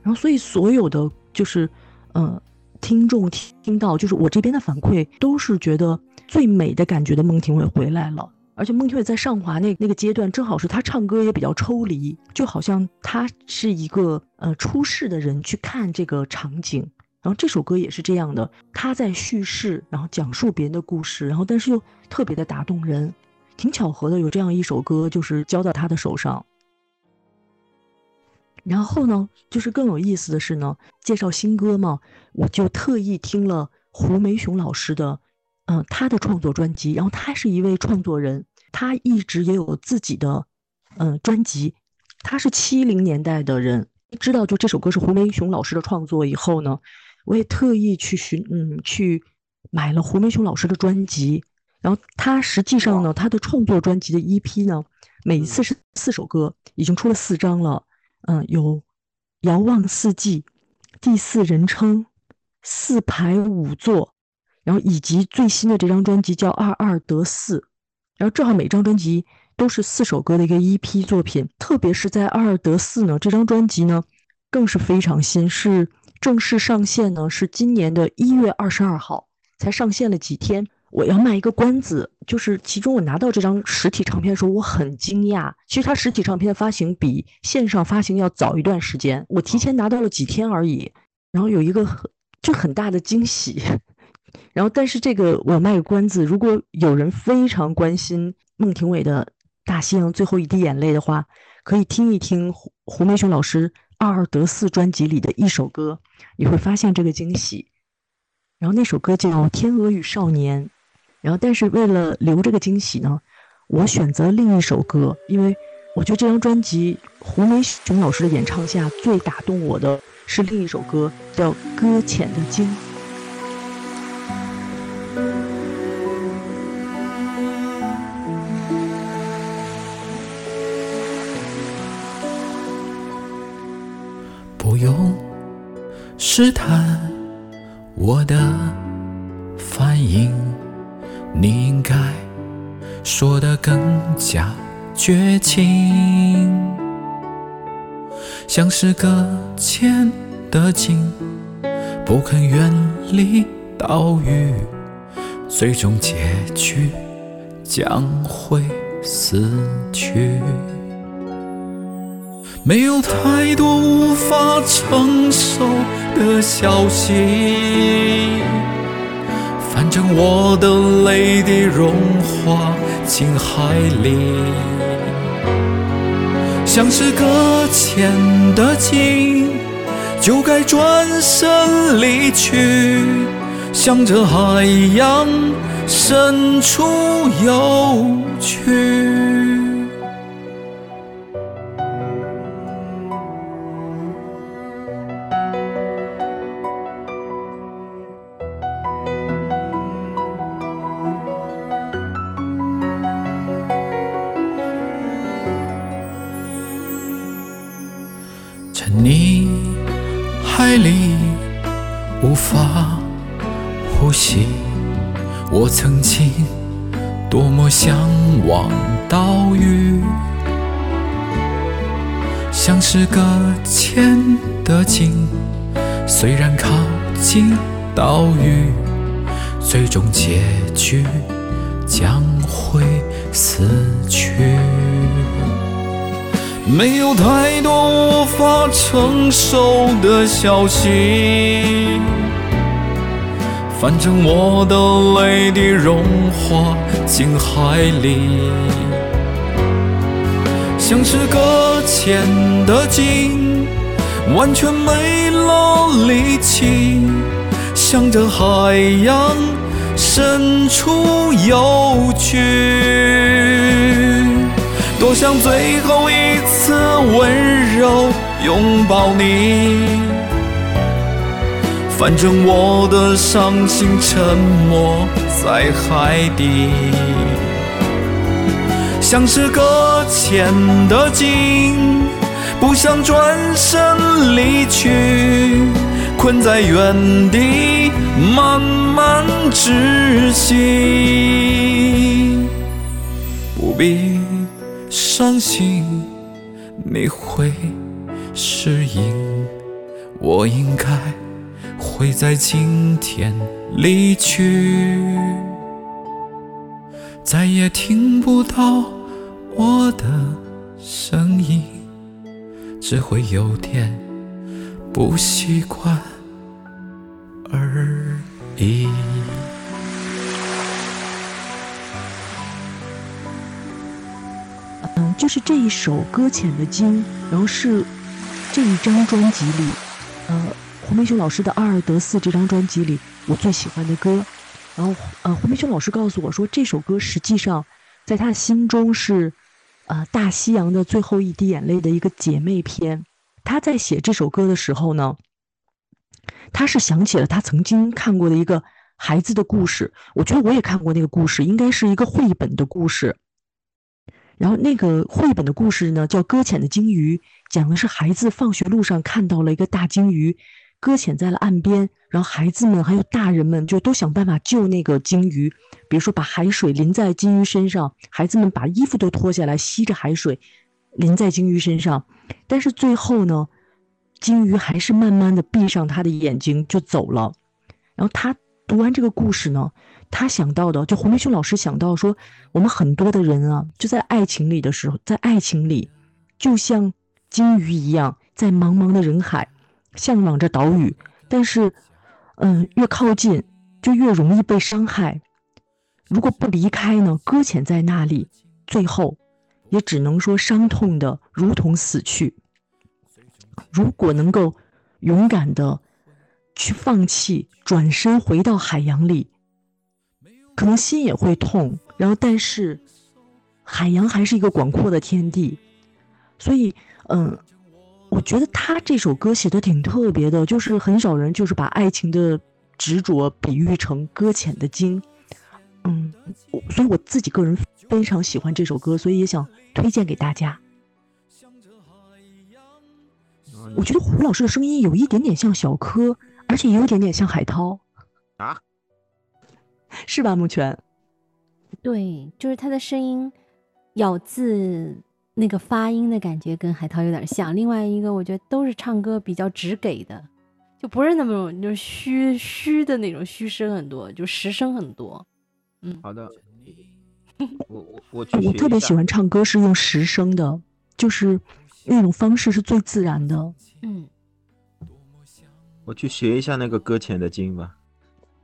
[SPEAKER 3] 然后所以所有的就是呃听众听到就是我这边的反馈都是觉得最美的感觉的孟庭苇回来了。而且孟庭苇在上华那那个阶段，正好是她唱歌也比较抽离，就好像她是一个呃出世的人去看这个场景。然后这首歌也是这样的，他在叙事，然后讲述别人的故事，然后但是又特别的打动人，挺巧合的，有这样一首歌就是交到他的手上。然后呢，就是更有意思的是呢，介绍新歌嘛，我就特意听了胡梅雄老师的。嗯，他的创作专辑，然后他是一位创作人，他一直也有自己的嗯专辑。他是七零年代的人，知道就这首歌是胡梅雄老师的创作以后呢，我也特意去寻嗯去买了胡梅雄老师的专辑。然后他实际上呢，他的创作专辑的 EP 呢，每一次是四首歌，已经出了四张了。嗯，有《遥望四季》、《第四人称》、《四排五座》。然后以及最新的这张专辑叫《二二得四》，然后正好每张专辑都都是四首歌的一个 EP 作品，特别是在二二得四呢，这张专辑呢更是非常新，是正式上线呢是今年的一月二十二号才上线了几天。我要卖一个关子，就是其中我拿到这张实体唱片的时候，我很惊讶。其实它实体唱片的发行比线上发行要早一段时间，我提前拿到了几天而已。然后有一个很就很大的惊喜。然后，但是这个我卖个关子，如果有人非常关心孟庭苇的《大西洋最后一滴眼泪》的话，可以听一听胡胡梅雄老师《二二得四》专辑里的一首歌，你会发现这个惊喜。然后那首歌叫《天鹅与少年》。然后，但是为了留这个惊喜呢，我选择另一首歌，因为我觉得这张专辑胡梅雄老师的演唱下最打动我的是另一首歌，叫《搁浅的鲸》。
[SPEAKER 12] 试探我的反应。你应该说得更加绝情，像是搁浅的鲸，不肯远离岛屿，最终结局将会死去。没有太多无法承受的消息。反正我的泪滴融化进海里，像是搁浅的鲸，就该转身离去，向着海洋深处游去。你海里无法呼吸我曾经多么向往岛屿，像是搁浅的鲸，虽然靠近岛屿，最终结局将会死去。没有太多无法承受的消息。反正我的泪滴融化进海里，像是搁浅的鲸，完全没了力气，向着海洋深处游去。多想最后一次温柔拥抱你。反正我的伤心沉没在海底，像是搁浅的鲸，不想转身离去，困在原地慢慢窒息。不必伤心，你会适应，我应该。会在今天离去，再也听不到我的声音，只会有点不习惯而已。
[SPEAKER 3] 就是这一首《搁浅的鲸》，然后是这一张专辑里，呃。胡梅雄老师的《二二得四》这张专辑里，我最喜欢的歌。然后，呃，胡梅雄老师告诉我说，这首歌实际上在他心中是，呃，《大西洋的最后一滴眼泪》的一个姐妹篇。他在写这首歌的时候呢，他是想起了他曾经看过的一个孩子的故事。我觉得我也看过那个故事，应该是一个绘本的故事。然后那个绘本的故事呢，叫《搁浅的鲸鱼》，讲的是孩子放学路上看到了一个大鲸鱼。搁浅在了岸边，然后孩子们还有大人们就都想办法救那个鲸鱼，比如说把海水淋在鲸鱼身上，孩子们把衣服都脱下来吸着海水淋在鲸鱼身上，但是最后呢，鲸鱼还是慢慢的闭上他的眼睛就走了。然后他读完这个故事呢，他想到的就胡梅雄老师想到说，我们很多的人啊，就在爱情里的时候，在爱情里，就像金鱼一样，在茫茫的人海。向往着岛屿，但是，嗯，越靠近就越容易被伤害。如果不离开呢，搁浅在那里，最后也只能说伤痛的如同死去。如果能够勇敢的去放弃，转身回到海洋里，可能心也会痛。然后，但是海洋还是一个广阔的天地，所以，嗯。我觉得他这首歌写的挺特别的，就是很少人就是把爱情的执着比喻成搁浅的鲸，嗯，所以我自己个人非常喜欢这首歌，所以也想推荐给大家。我觉得胡老师的声音有一点点像小柯，而且有一点点像海涛
[SPEAKER 2] 啊，
[SPEAKER 3] 是吧？木泉，
[SPEAKER 1] 对，就是他的声音咬字。那个发音的感觉跟海涛有点像，另外一个我觉得都是唱歌比较直给的，就不是那么就是虚虚的那种虚声很多，就实声很多。嗯，
[SPEAKER 2] 好的。我我我
[SPEAKER 3] 我特别喜欢唱歌是用实声的，就是那种方式是最自然的。
[SPEAKER 1] 嗯，
[SPEAKER 2] 我去学一下那个搁浅的鲸吧。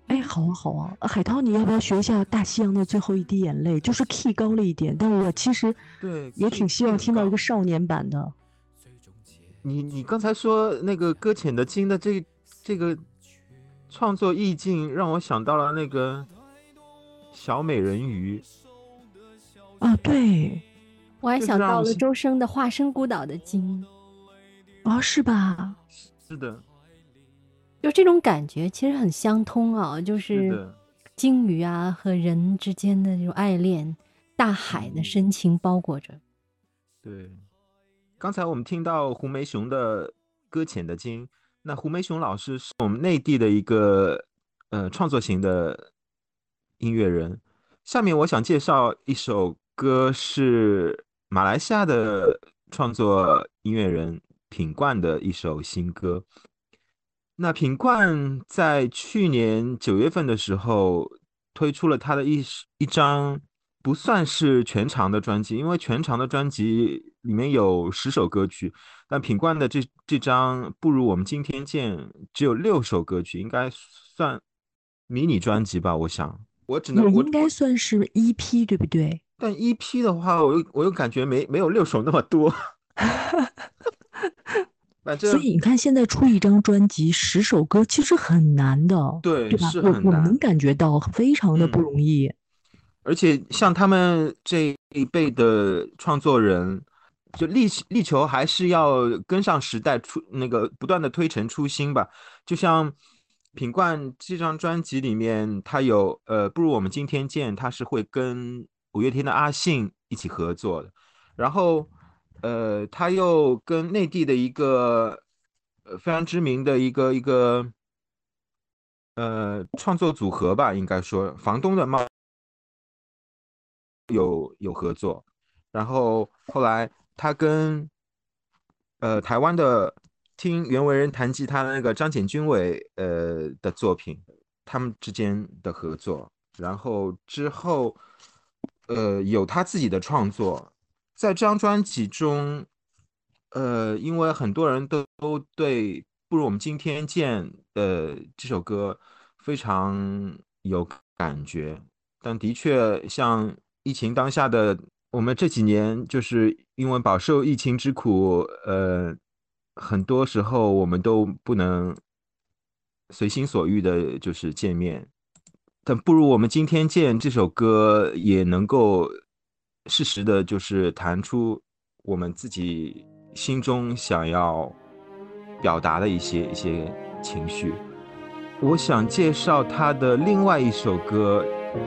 [SPEAKER 3] 哎，好啊，好啊，海涛，你要不要学一下《大西洋的最后一滴眼泪》？就是 key 高了一点，但我其实
[SPEAKER 2] 对
[SPEAKER 3] 也挺希望听到一个少年版的。
[SPEAKER 2] 你你刚才说那个搁浅的鲸的这这个创作意境，让我想到了那个小美人鱼。
[SPEAKER 3] 啊，对，
[SPEAKER 1] 我还想到了周深的《化身孤岛的鲸》。
[SPEAKER 3] 哦，是吧？
[SPEAKER 2] 是的。
[SPEAKER 1] 就这种感觉其实很相通啊，就是鲸鱼啊和人之间的这种爱恋，大海的深情包裹着。
[SPEAKER 2] 对，刚才我们听到胡梅雄的《搁浅的鲸》，那胡梅雄老师是我们内地的一个呃创作型的音乐人。下面我想介绍一首歌，是马来西亚的创作音乐人品冠的一首新歌。那品冠在去年九月份的时候推出了他的一一张不算是全长的专辑，因为全长的专辑里面有十首歌曲，但品冠的这这张不如我们今天见只有六首歌曲，应该算迷你专辑吧？我想，我只能我
[SPEAKER 3] 应该算是 EP 对不对？
[SPEAKER 2] 但 EP 的话，我又我又感觉没没有六首那么多。
[SPEAKER 3] 所以你看，现在出一张专辑十首歌，其实很难的，
[SPEAKER 2] 对，
[SPEAKER 3] 对吧？
[SPEAKER 2] 是很难，
[SPEAKER 3] 能感觉到非常的不容易。
[SPEAKER 2] 而且像他们这一辈的创作人，就力力求还是要跟上时代，出那个不断的推陈出新吧。就像品冠这张专辑里面，他有呃，不如我们今天见，他是会跟五月天的阿信一起合作的，然后。呃，他又跟内地的一个呃非常知名的一个一个呃创作组合吧，应该说房东的猫有有合作，然后后来他跟呃台湾的听袁惟仁弹吉他的那个张简君伟呃的作品，他们之间的合作，然后之后呃有他自己的创作。在这张专辑中，呃，因为很多人都对不如我们今天见的这首歌非常有感觉，但的确像疫情当下的我们这几年，就是因为饱受疫情之苦，呃，很多时候我们都不能随心所欲的，就是见面。但不如我们今天见这首歌也能够。适时的，就是弹出我们自己心中想要表达的一些一些情绪。我想介绍他的另外一首歌，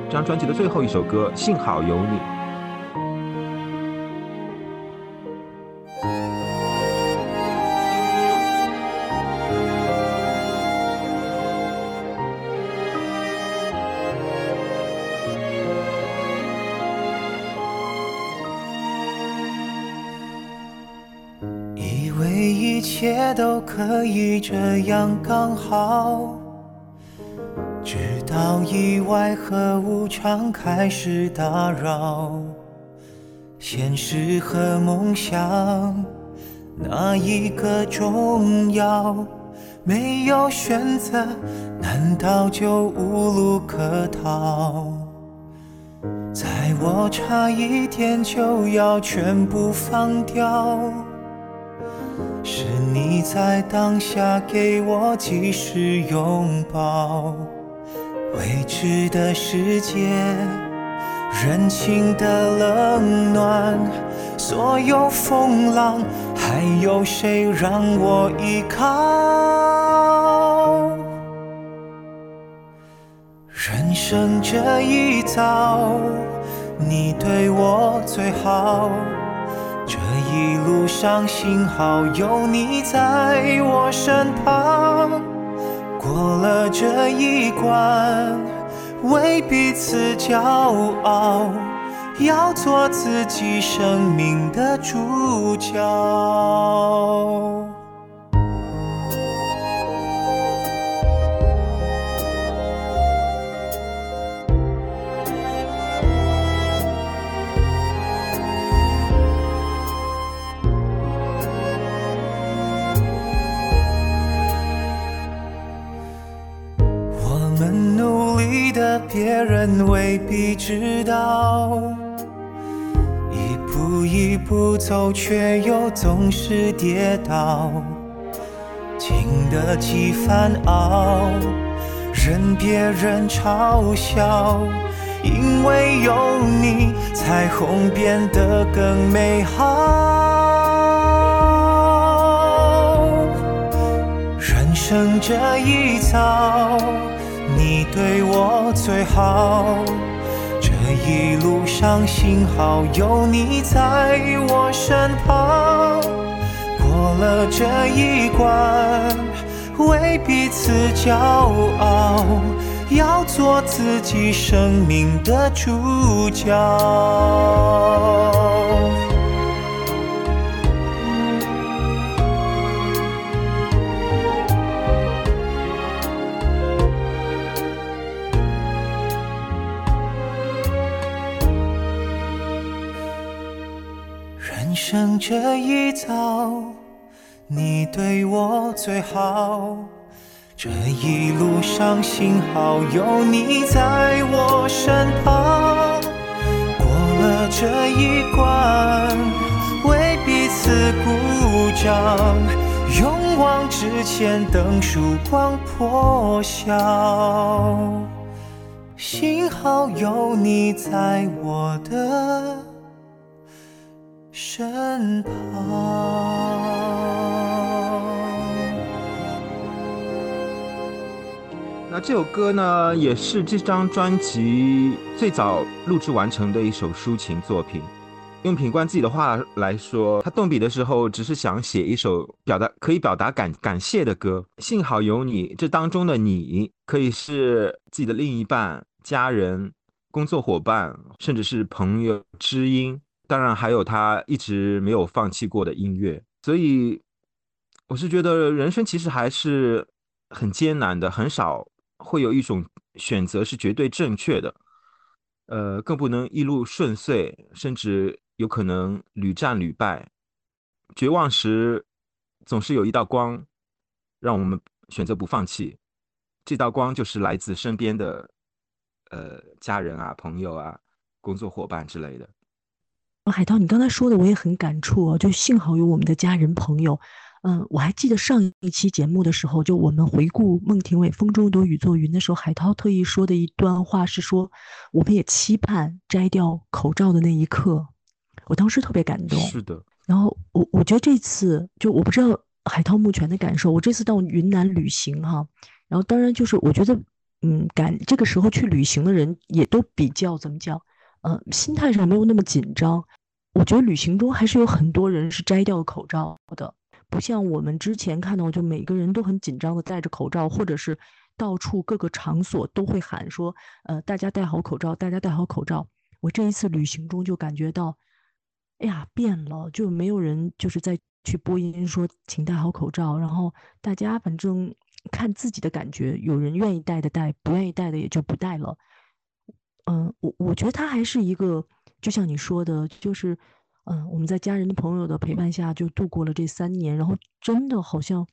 [SPEAKER 2] 这张专辑的最后一首歌《幸好有你》。
[SPEAKER 9] 可以这样刚好，直到意外和无常开始打扰，现实和梦想哪一个重要？没有选择，难道就无路可逃？在我差一点就要全部放掉，在当下给我及时拥抱。未知的世界，人情的冷暖，所有风浪，还有谁让我依靠？人生这一遭，你对我最好。一路上幸好有你在我身旁，过了这一关，为彼此骄傲，要做自己生命的主角。的，别人未必知道。一步一步走，却又总是跌倒。经得起烦恼，任别人嘲笑，因为有你，彩虹变得更美好。人生这一遭，你对我最好。这一路上幸好有你在我身旁，过了这一关，为彼此骄傲，要做自己生命的主角。人生这一遭，你对我最好。这一路上幸好有你在我身旁，过了这一关，为彼此鼓掌，勇往直前，等曙光破晓。幸好有你在我的身旁。
[SPEAKER 2] 那这首歌呢，也是这张专辑最早录制完成的一首抒情作品。用品冠自己的话来说，他动笔的时候只是想写一首表达可以表达感感谢的歌。幸好有你，这当中的你可以是自己的另一半、家人、工作伙伴，甚至是朋友、知音。当然还有他一直没有放弃过的音乐。所以，我是觉得人生其实还是很艰难的，很少会有一种选择是绝对正确的。呃，更不能一路顺遂，甚至有可能屡战屡败。绝望时，总是有一道光，让我们选择不放弃。这道光就是来自身边的，呃，家人啊、朋友啊、工作伙伴之类的。
[SPEAKER 3] 海涛，你刚才说的我也很感触哦，就幸好有我们的家人朋友。嗯，我还记得上一期节目的时候，就我们回顾孟庭苇《风中朵雨做云》的时候，海涛特意说的一段话是说，我们也期盼摘掉口罩的那一刻。我当时特别感动。
[SPEAKER 2] 是的。
[SPEAKER 3] 然后我我觉得这次就我不知道海涛目前的感受，我这次到云南旅行哈，然后当然就是我觉得，嗯，感这个时候去旅行的人也都比较怎么讲，呃，心态上没有那么紧张。我觉得旅行中还是有很多人是摘掉口罩的。不像我们之前看到，就每个人都很紧张的戴着口罩，或者是到处各个场所都会喊说：“呃，大家戴好口罩，大家戴好口罩。”我这一次旅行中就感觉到，哎呀，变了，就没有人就是在去播音说请戴好口罩，然后大家反正看自己的感觉，有人愿意戴的戴，不愿意戴的也就不戴了。嗯，我我觉得他还是一个，就像你说的，就是嗯，我们在家人的朋友的陪伴下就度过了这三年，然后真的好像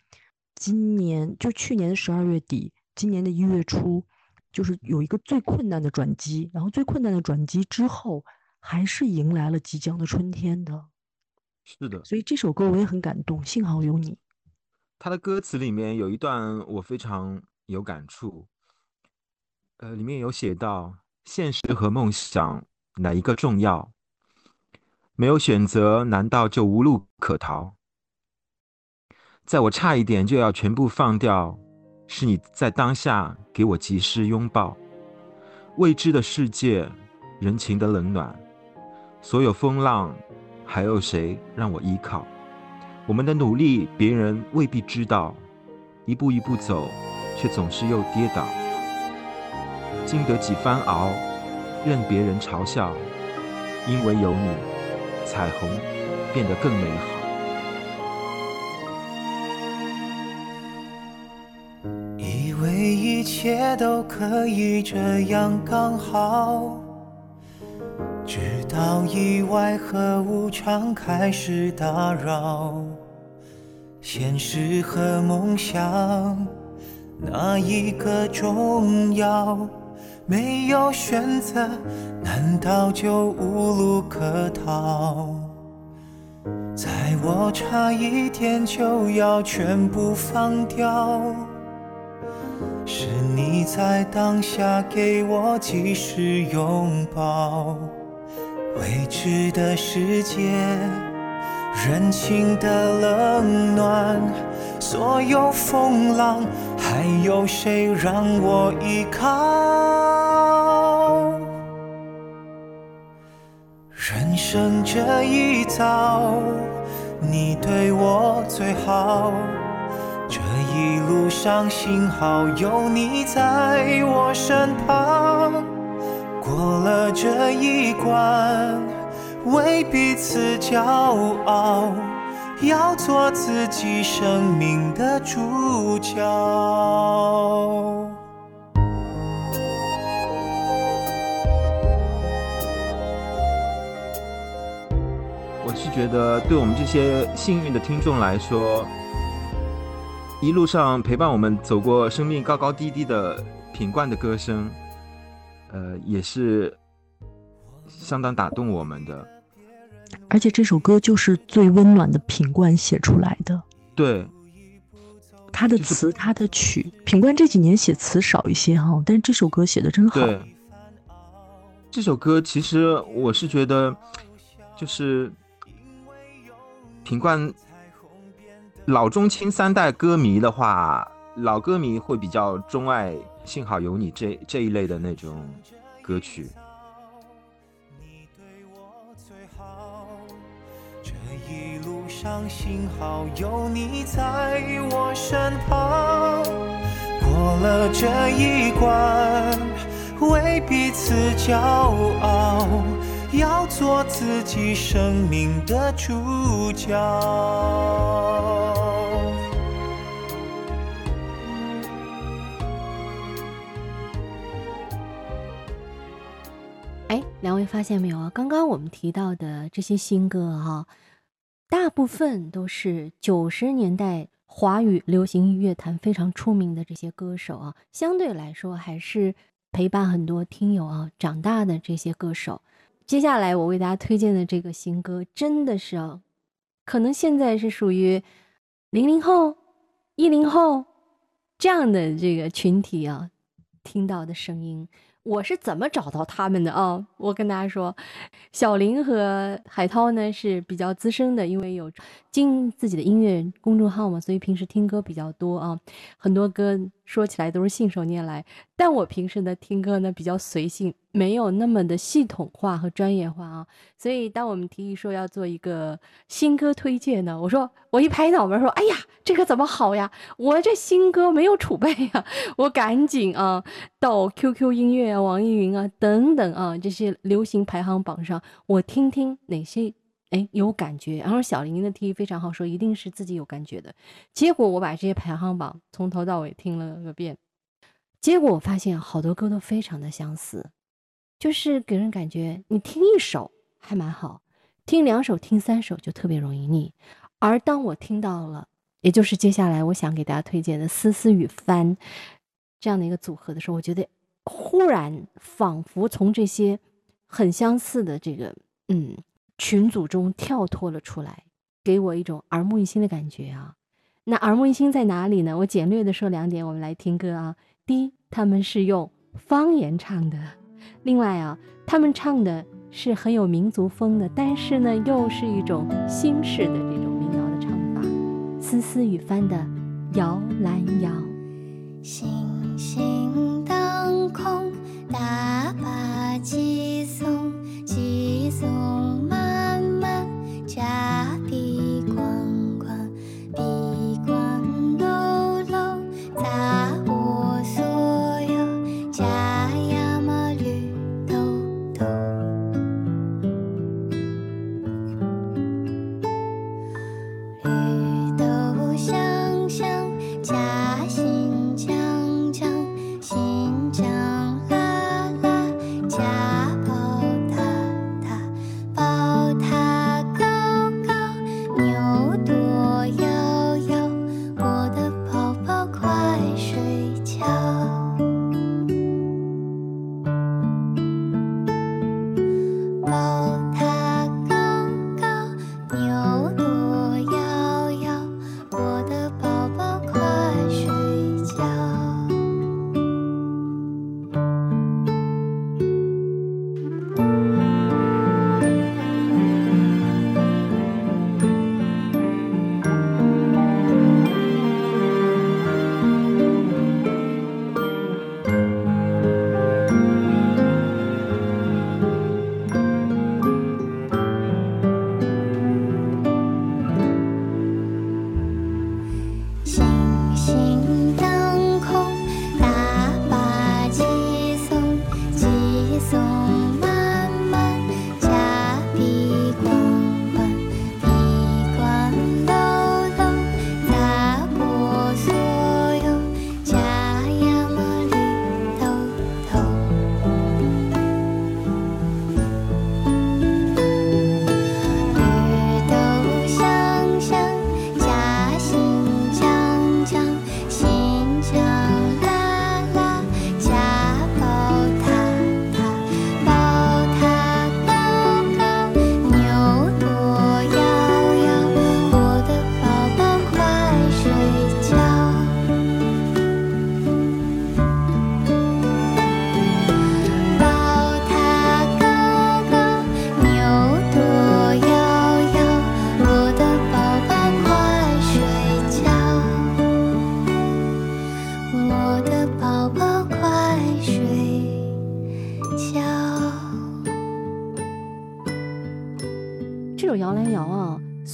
[SPEAKER 3] 今年就去年的十二月底，今年的一月初，就是有一个最困难的转机，然后最困难的转机之后，还是迎来了即将的春天的。
[SPEAKER 2] 是的，
[SPEAKER 3] 所以这首歌我也很感动，幸好有你。
[SPEAKER 2] 他的歌词里面有一段我非常有感触，呃，里面有写到：现实和梦想哪一个重要？没有选择，难道就无路可逃？在我差一点就要全部放掉，是你在当下给我及时拥抱。未知的世界，人情的冷暖，所有风浪，还有谁让我依靠？我们的努力，别人未必知道，一步一步走，却总是又跌倒。经得几番熬，任别人嘲笑，因为有你，彩虹变得更美好。
[SPEAKER 9] 以为一切都可以这样刚好，直到意外和无常开始打扰。现实和梦想，哪一个重要？没有选择，难道就无路可逃？在我差一点就要全部放掉，是你在当下给我及时拥抱。未知的世界，人情的冷暖，所有风浪，还有谁让我依靠？生这一遭，你对我最好。这一路上，幸好有你在我身旁。过了这一关，为彼此骄傲，要做自己生命的主角。
[SPEAKER 2] 是觉得，对我们这些幸运的听众来说，一路上陪伴我们走过生命高高低低的品冠的歌声，呃，也是相当打动我们的。
[SPEAKER 3] 而且这首歌就是最温暖的品冠写出来的，
[SPEAKER 2] 对，
[SPEAKER 3] 他的词，他的曲。品冠这几年写词少一些哈，但是这首歌写的真好。
[SPEAKER 2] 对，这首歌其实我是觉得，就是品冠老中青三代歌迷的话，老歌迷会比较钟爱《幸好有你》这这一类的那种歌曲。
[SPEAKER 9] 这一路上，幸好有你在我身旁。过了这一关，为彼此骄傲，要做自己生命的主角。
[SPEAKER 1] 哎，两位发现没有啊？刚刚我们提到的这些新歌哈、大部分都是九十年代华语流行乐坛非常出名的这些歌手啊，相对来说还是陪伴很多听友啊长大的这些歌手。接下来我为大家推荐的这个新歌，真的是啊，可能现在是属于零零后、一零后这样的这个群体啊听到的声音。我是怎么找到他们的啊？我跟大家说，小林和海涛呢是比较资深的，因为有经自己的音乐公众号嘛，所以平时听歌比较多啊。很多歌说起来都是信手拈来，但我平时呢听歌呢比较随性，没有那么的系统化和专业化啊。所以当我们提议说要做一个新歌推荐呢，我说我一拍脑门说，哎呀，这个怎么好呀？我这新歌没有储备呀，我赶紧啊到 QQ 音乐啊、网易云啊等等啊这些流行排行榜上，我听听哪些哎有感觉，然后小林的提议非常好，说一定是自己有感觉的。结果我把这些排行榜从头到尾听了个遍，结果我发现好多歌都非常的相似，就是给人感觉你听一首还蛮好，听两首、听三首就特别容易腻。而当我听到了，也就是接下来我想给大家推荐的思思与帆这样的一个组合的时候，我觉得忽然仿佛从这些很相似的这个嗯群组中跳脱了出来，给我一种耳目一新的感觉啊。那耳目一新在哪里呢？我简略的说两点，我们来听歌啊。第一，他们是用方言唱的；另外啊，他们唱的是很有民族风的，但是呢，又是一种新式的这种民谣的唱法。丝丝雨帆的《摇篮摇》。
[SPEAKER 5] 星星当空，大把寄送，寄送满满，家。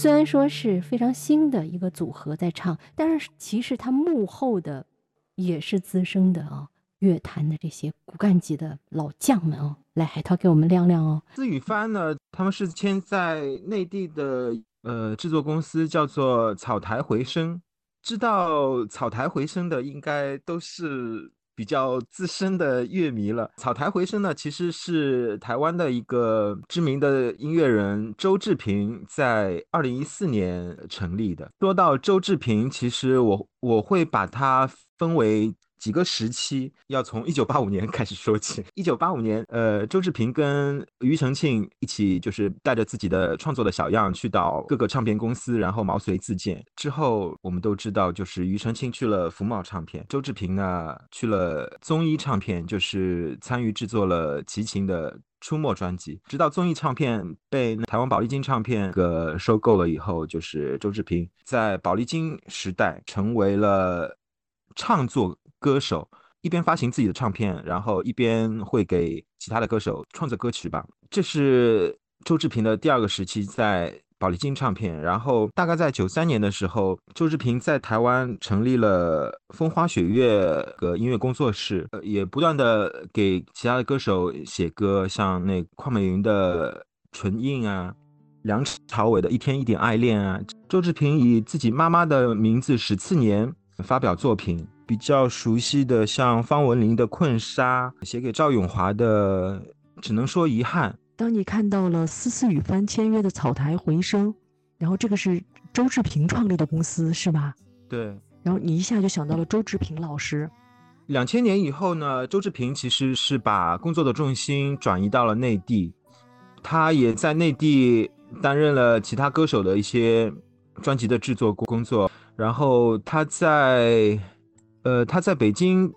[SPEAKER 1] 虽然说是非常新的一个组合在唱，但是其实它幕后的也是资深的啊，乐坛的这些骨干级的老将们哦。来，海涛给我们亮亮哦。
[SPEAKER 2] 思雨帆呢，他们是签在内地的呃制作公司，叫做草台回声。知道草台回声的，应该都是比较资深的乐迷了。草台回声呢，其实是台湾的一个知名的音乐人周志平在二零一四年成立的。说到周志平，其实我我会把他分为。几个时期要从一九八五年 开始说起。一九八五年，呃，周志平跟庾澄庆一起，就是带着自己的创作的小样去到各个唱片公司，然后毛遂自荐。之后我们都知道，就是庾澄庆去了福茂唱片，周志平呢去了综艺唱片，就是参与制作了齐秦的。出没专辑，直到综艺唱片被台湾宝丽金唱片个收购了以后，就是周志平在宝丽金时代成为了唱作歌手，一边发行自己的唱片，然后一边会给其他的歌手创作歌曲吧。这是周志平的第二个时期，在宝丽金唱片。然后大概在九三年的时候，周志平在台湾成立了风花雪月个音乐工作室，也不断的给其他的歌手写歌，像那邝美云的《唇印》啊。梁朝伟的一天一点爱恋啊，周志平以自己妈妈的名字史次年发表作品，比较熟悉的像方文琳的《困沙》，写给赵永华的只能说遗憾。
[SPEAKER 3] 当你看到了思思与帆签约的草台回声，然后这个是周志平创立的公司是吧？
[SPEAKER 2] 对，
[SPEAKER 3] 然后你一下就想到了周志平老师。
[SPEAKER 2] 两千年以后呢，周志平其实是把工作的重心转移到了内地，他也在内地担任了其他歌手的一些专辑的制作工作，然后他在呃他在北京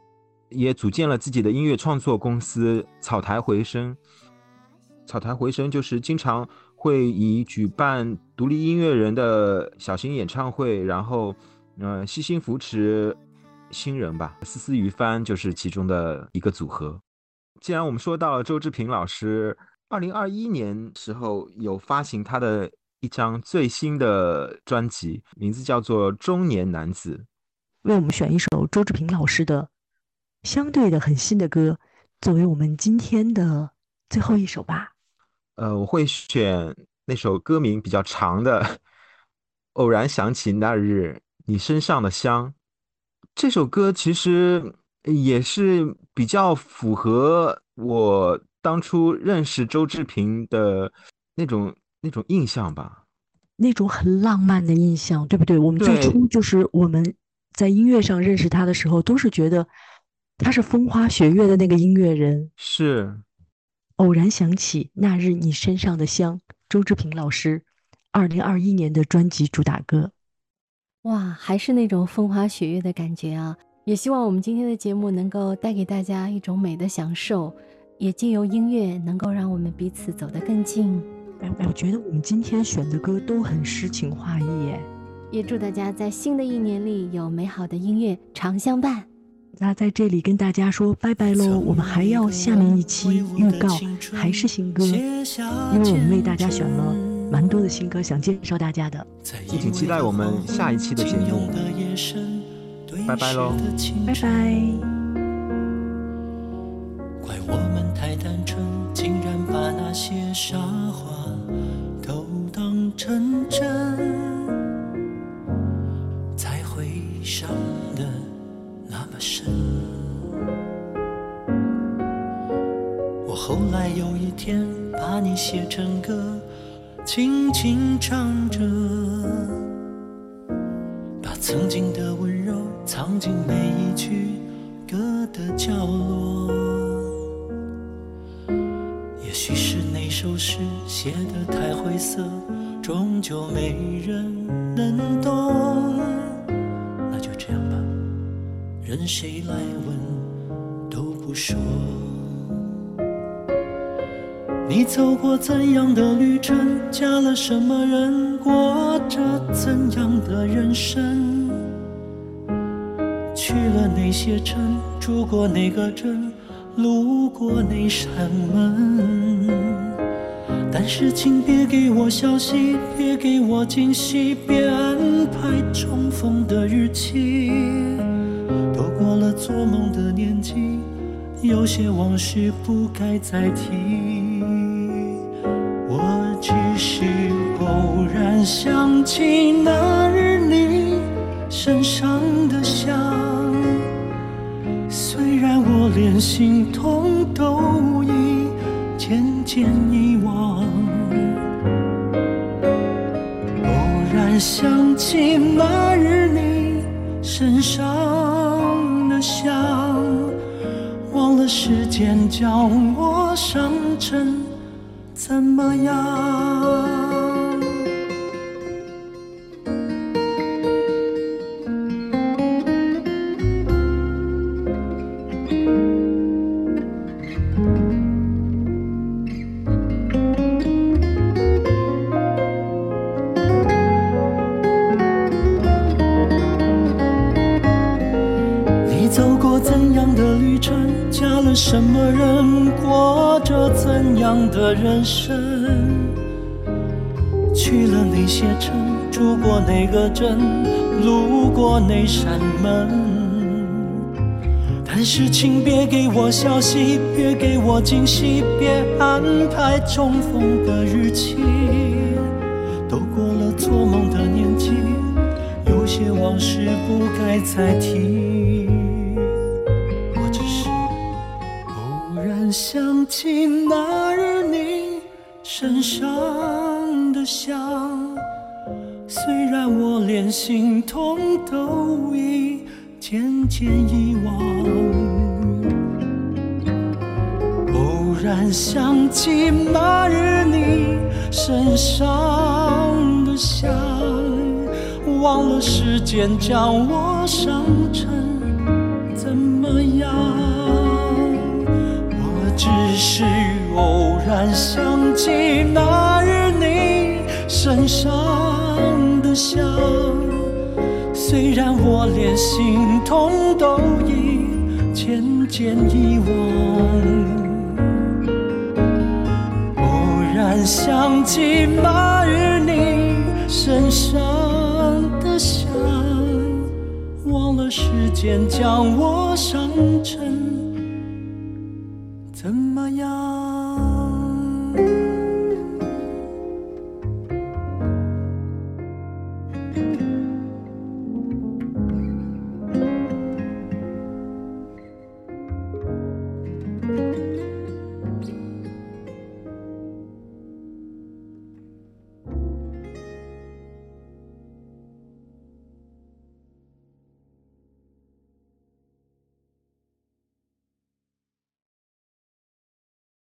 [SPEAKER 2] 也组建了自己的音乐创作公司草台回声。草台回声就是经常会以举办独立音乐人的小型演唱会，然后呃悉心扶持。新人吧，思思雨帆就是其中的一个组合。既然我们说到了周志平老师，二零二一年时候有发行他的一张最新的专辑，名字叫做《中年男子》。
[SPEAKER 3] 为我们选一首周志平老师的相对的很新的歌，作为我们今天的最后一首吧。
[SPEAKER 2] 呃，我会选那首歌名比较长的《偶然想起那日你身上的香》。这首歌其实也是比较符合我当初认识周志平的那种那种印象吧，
[SPEAKER 3] 那种很浪漫的印象，对不对？我们最初就是我们在音乐上认识他的时候，都是觉得他是风花雪月的那个音乐人。
[SPEAKER 2] 是，
[SPEAKER 3] 偶然想起那日你身上的香，周志平老师，二零二一年的专辑主打歌。
[SPEAKER 1] 哇，还是那种风花雪月的感觉啊！也希望我们今天的节目能够带给大家一种美的享受，也借由音乐能够让我们彼此走得更近。
[SPEAKER 3] 哎，我觉得我们今天选的歌都很诗情画意耶。
[SPEAKER 1] 也祝大家在新的一年里有美好的音乐常相伴。
[SPEAKER 3] 那在这里跟大家说拜拜喽！我们还要下面一期预告，还是新歌，因为我们为大家选了。蛮多的新歌想介绍大家的，
[SPEAKER 2] 敬请期待我们下一期的节目，拜拜喽，
[SPEAKER 3] 拜拜。
[SPEAKER 13] 怪我们太单纯，竟然把那些傻话都当真真，伤的那么深。我后来有一天把你写成歌。轻轻唱着，把曾经的温柔藏进每一句歌的角落。也许是那首诗写得太晦涩，终究没人能懂。任谁来问都不说。你走过怎样的旅程，嫁了什么人，过着怎样的人生？去了哪些城，住过哪个镇，路过哪扇门？但是请别给我消息，别给我惊喜，别安排重逢的日期。过了做梦的年纪，有些往事不该再提。我只是偶然想起那日你身上的香，虽然我连心痛都已渐渐遗忘。偶然想起那日你身上想，忘了时间教我伤成。怎么样？的人生？去了哪些城，住过哪个镇，路过哪扇门？但是请别给我消息，别给我惊喜，别安排重逢的日期。都过了做梦的年纪，有些往事不该再提。我只是偶然想起那身上的香，虽然我连心痛都已渐渐遗忘。偶然想起那日你身上的香，忘了时间将我伤成怎么样。我只是偶然想起那日你身上的香，虽然我连心痛都已渐渐遗忘。偶然想起那日你身上的香，忘了时间将我伤成